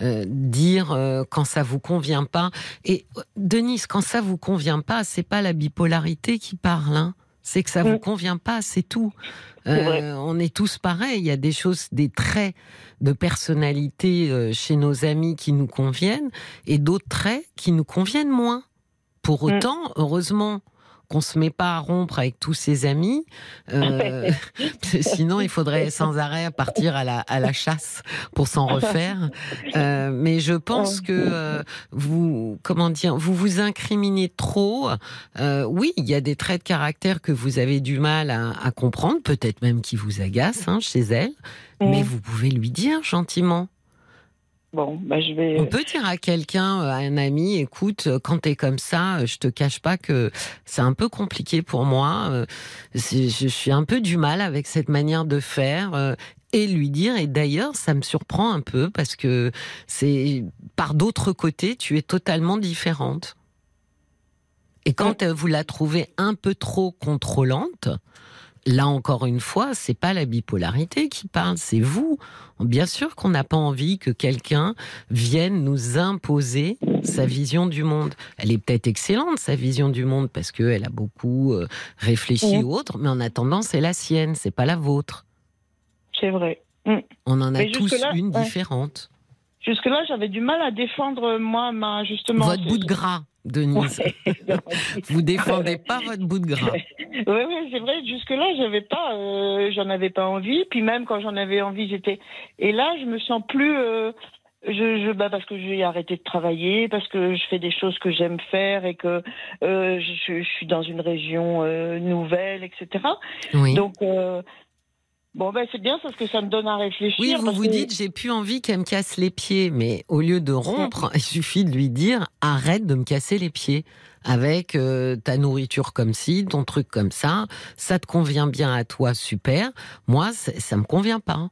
euh, dire euh, quand ça vous convient pas. Et Denise, quand ça vous convient pas, c'est pas la bipolarité qui parle. Hein. C'est que ça vous Mm. convient pas, c'est tout. On est tous pareils. Il y a des choses, des traits de personnalité chez nos amis qui nous conviennent et d'autres traits qui nous conviennent moins. Pour Mm. autant, heureusement qu'on se met pas à rompre avec tous ses amis. Euh, sinon, il faudrait sans arrêt partir à la, à la chasse pour s'en refaire. Euh, mais je pense que euh, vous, comment dire, vous vous incriminez trop. Oui, il y a des traits de caractère que vous avez du mal à, à comprendre, peut-être même qui vous agacent hein, chez elle. Mais vous pouvez lui dire gentiment. Bon, bah, je vais. On peut dire à quelqu'un, à un ami, écoute, quand t'es comme ça, je te cache pas que c'est un peu compliqué pour moi. euh, Je suis un peu du mal avec cette manière de faire. euh, Et lui dire, et d'ailleurs, ça me surprend un peu parce que c'est par d'autres côtés, tu es totalement différente. Et quand euh, vous la trouvez un peu trop contrôlante, là encore une fois, c'est pas la bipolarité qui parle, c'est vous. Bien sûr qu'on n'a pas envie que quelqu'un vienne nous imposer sa vision du monde. Elle est peut-être excellente, sa vision du monde, parce qu'elle a beaucoup euh, réfléchi Mhm. ou autre, mais en attendant, c'est la sienne, c'est pas la vôtre. C'est vrai. Mm. On en a Mais tous une ouais. différente. Jusque-là, j'avais du mal à défendre, moi, ma, justement. Votre bout de gras, Denise. Vous défendez pas votre bout de gras. Oui, oui, c'est vrai. Jusque-là, j'avais pas, euh, j'en avais pas envie. Puis même quand j'en avais envie, j'étais. Et là, je me sens plus. euh, je, je, bah parce que j'ai arrêté de travailler, parce que je fais des choses que j'aime faire et que euh, je, je suis dans une région euh, nouvelle, etc. Oui. Donc, euh, bon, ben c'est bien parce que ça me donne à réfléchir. Oui, vous parce vous que- dites, j'ai plus envie qu'elle me casse les pieds, mais au lieu de rompre, il suffit de lui dire, arrête de me casser les pieds avec euh, ta nourriture comme ci, ton truc comme ça, ça te convient bien à toi, super. Moi, ça me convient pas.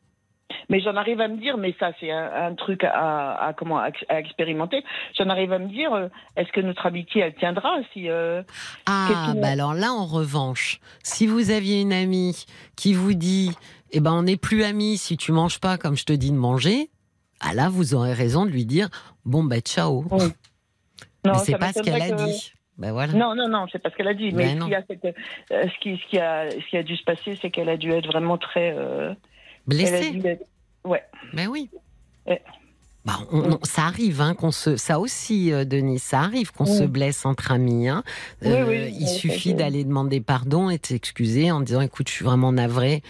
Mais j'en arrive à me dire, mais ça c'est un, un truc à, à- comment à, à expérimenter. J'en arrive à me dire, euh, est-ce que notre amitié elle tiendra si euh, Ah, bah alors là, en revanche, si vous aviez une amie qui vous dit, eh ben, on n'est plus amis si tu manges pas comme je te dis de manger, ah là, vous aurez raison de lui dire, bon, bah, ciao. non Mais c'est pas ce qu'elle a que- dit. Ben voilà. Non, non, non, c'est pas ce qu'elle a dit. Mais ce, qui a, cette- euh, ce, qui, ce, qui a, ce qui a dû se passer, c'est qu'elle a dû être vraiment très. euh, Blessé. dû être- Ouais. Ben oui. Ouais. Bah, on- on- ça arrive, hein, qu'on se, ça aussi, euh, Denis, ça arrive qu'on se Oui. blesse entre amis. hein. Euh, oui, il suffit d'aller demander pardon et de s'excuser en disant, écoute, je suis vraiment navré.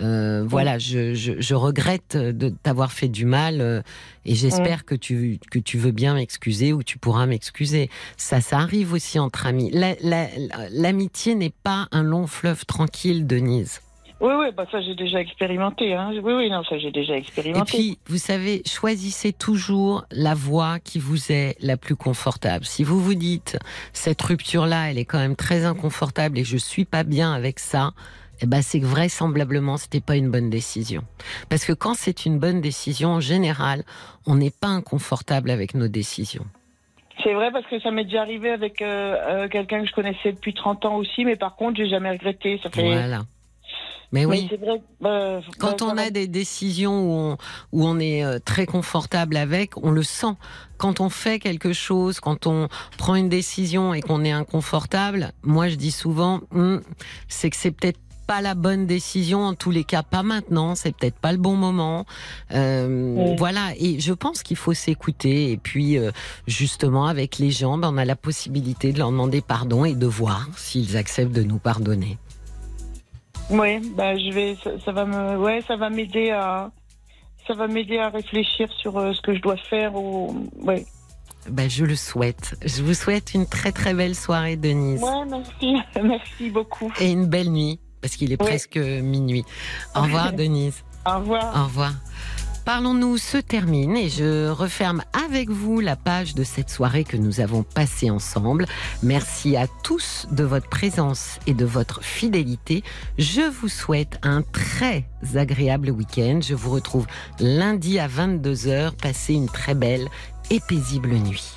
Euh, Voilà, je, je, je regrette de t'avoir fait du mal euh, et j'espère que tu que tu veux bien m'excuser ou tu pourras m'excuser. Ça, ça arrive aussi entre amis. La- la- la- L'amitié n'est pas un long fleuve tranquille, Denise. Oui, oui, bah ça j'ai déjà expérimenté. Hein. Oui, oui, non, ça j'ai déjà Et expérimenté. puis, vous savez, choisissez toujours la voie qui vous est la plus confortable. Si vous vous dites, cette rupture-là, elle est quand même très inconfortable et je suis pas bien avec ça, eh ben, c'est que vraisemblablement, c'était pas une bonne décision. Parce que quand c'est une bonne décision, en général, on n'est pas inconfortable avec nos décisions. C'est vrai parce que ça m'est déjà arrivé avec euh, euh, quelqu'un que je connaissais depuis 30 ans aussi, mais par contre, j'ai jamais regretté. Ça fait. Voilà. Mais oui. vrai. bah, Quand bah, on a des décisions où on, où on est euh, très confortable avec, on le sent. Quand on fait quelque chose, quand on prend une décision et qu'on est inconfortable, moi je dis souvent, Hum, c'est que c'est peut-être pas la bonne décision, en tous les cas pas maintenant, c'est peut-être pas le bon moment. Euh, Oui. Voilà, et je pense qu'il faut s'écouter. Et puis euh, justement avec les gens, ben, on a la possibilité de leur demander pardon et de voir s'ils acceptent de nous pardonner. Ouais, bah je vais, ça, ça va me, ouais, ça va m'aider à, ça va m'aider à réfléchir sur euh, ce que je dois faire ou, ouais. Ben, je le souhaite. Je vous souhaite une très très belle soirée, Denise. Ouais, merci, merci beaucoup. Et une belle nuit, parce qu'il est Oui. presque minuit. Au revoir, Denise. Au revoir. Au revoir. Parlons-nous se termine et je referme avec vous la page de cette soirée que nous avons passée ensemble. Merci à tous de votre présence et de votre fidélité. Je vous souhaite un très agréable week-end. Je vous retrouve lundi à 22h. Passez une très belle et paisible nuit.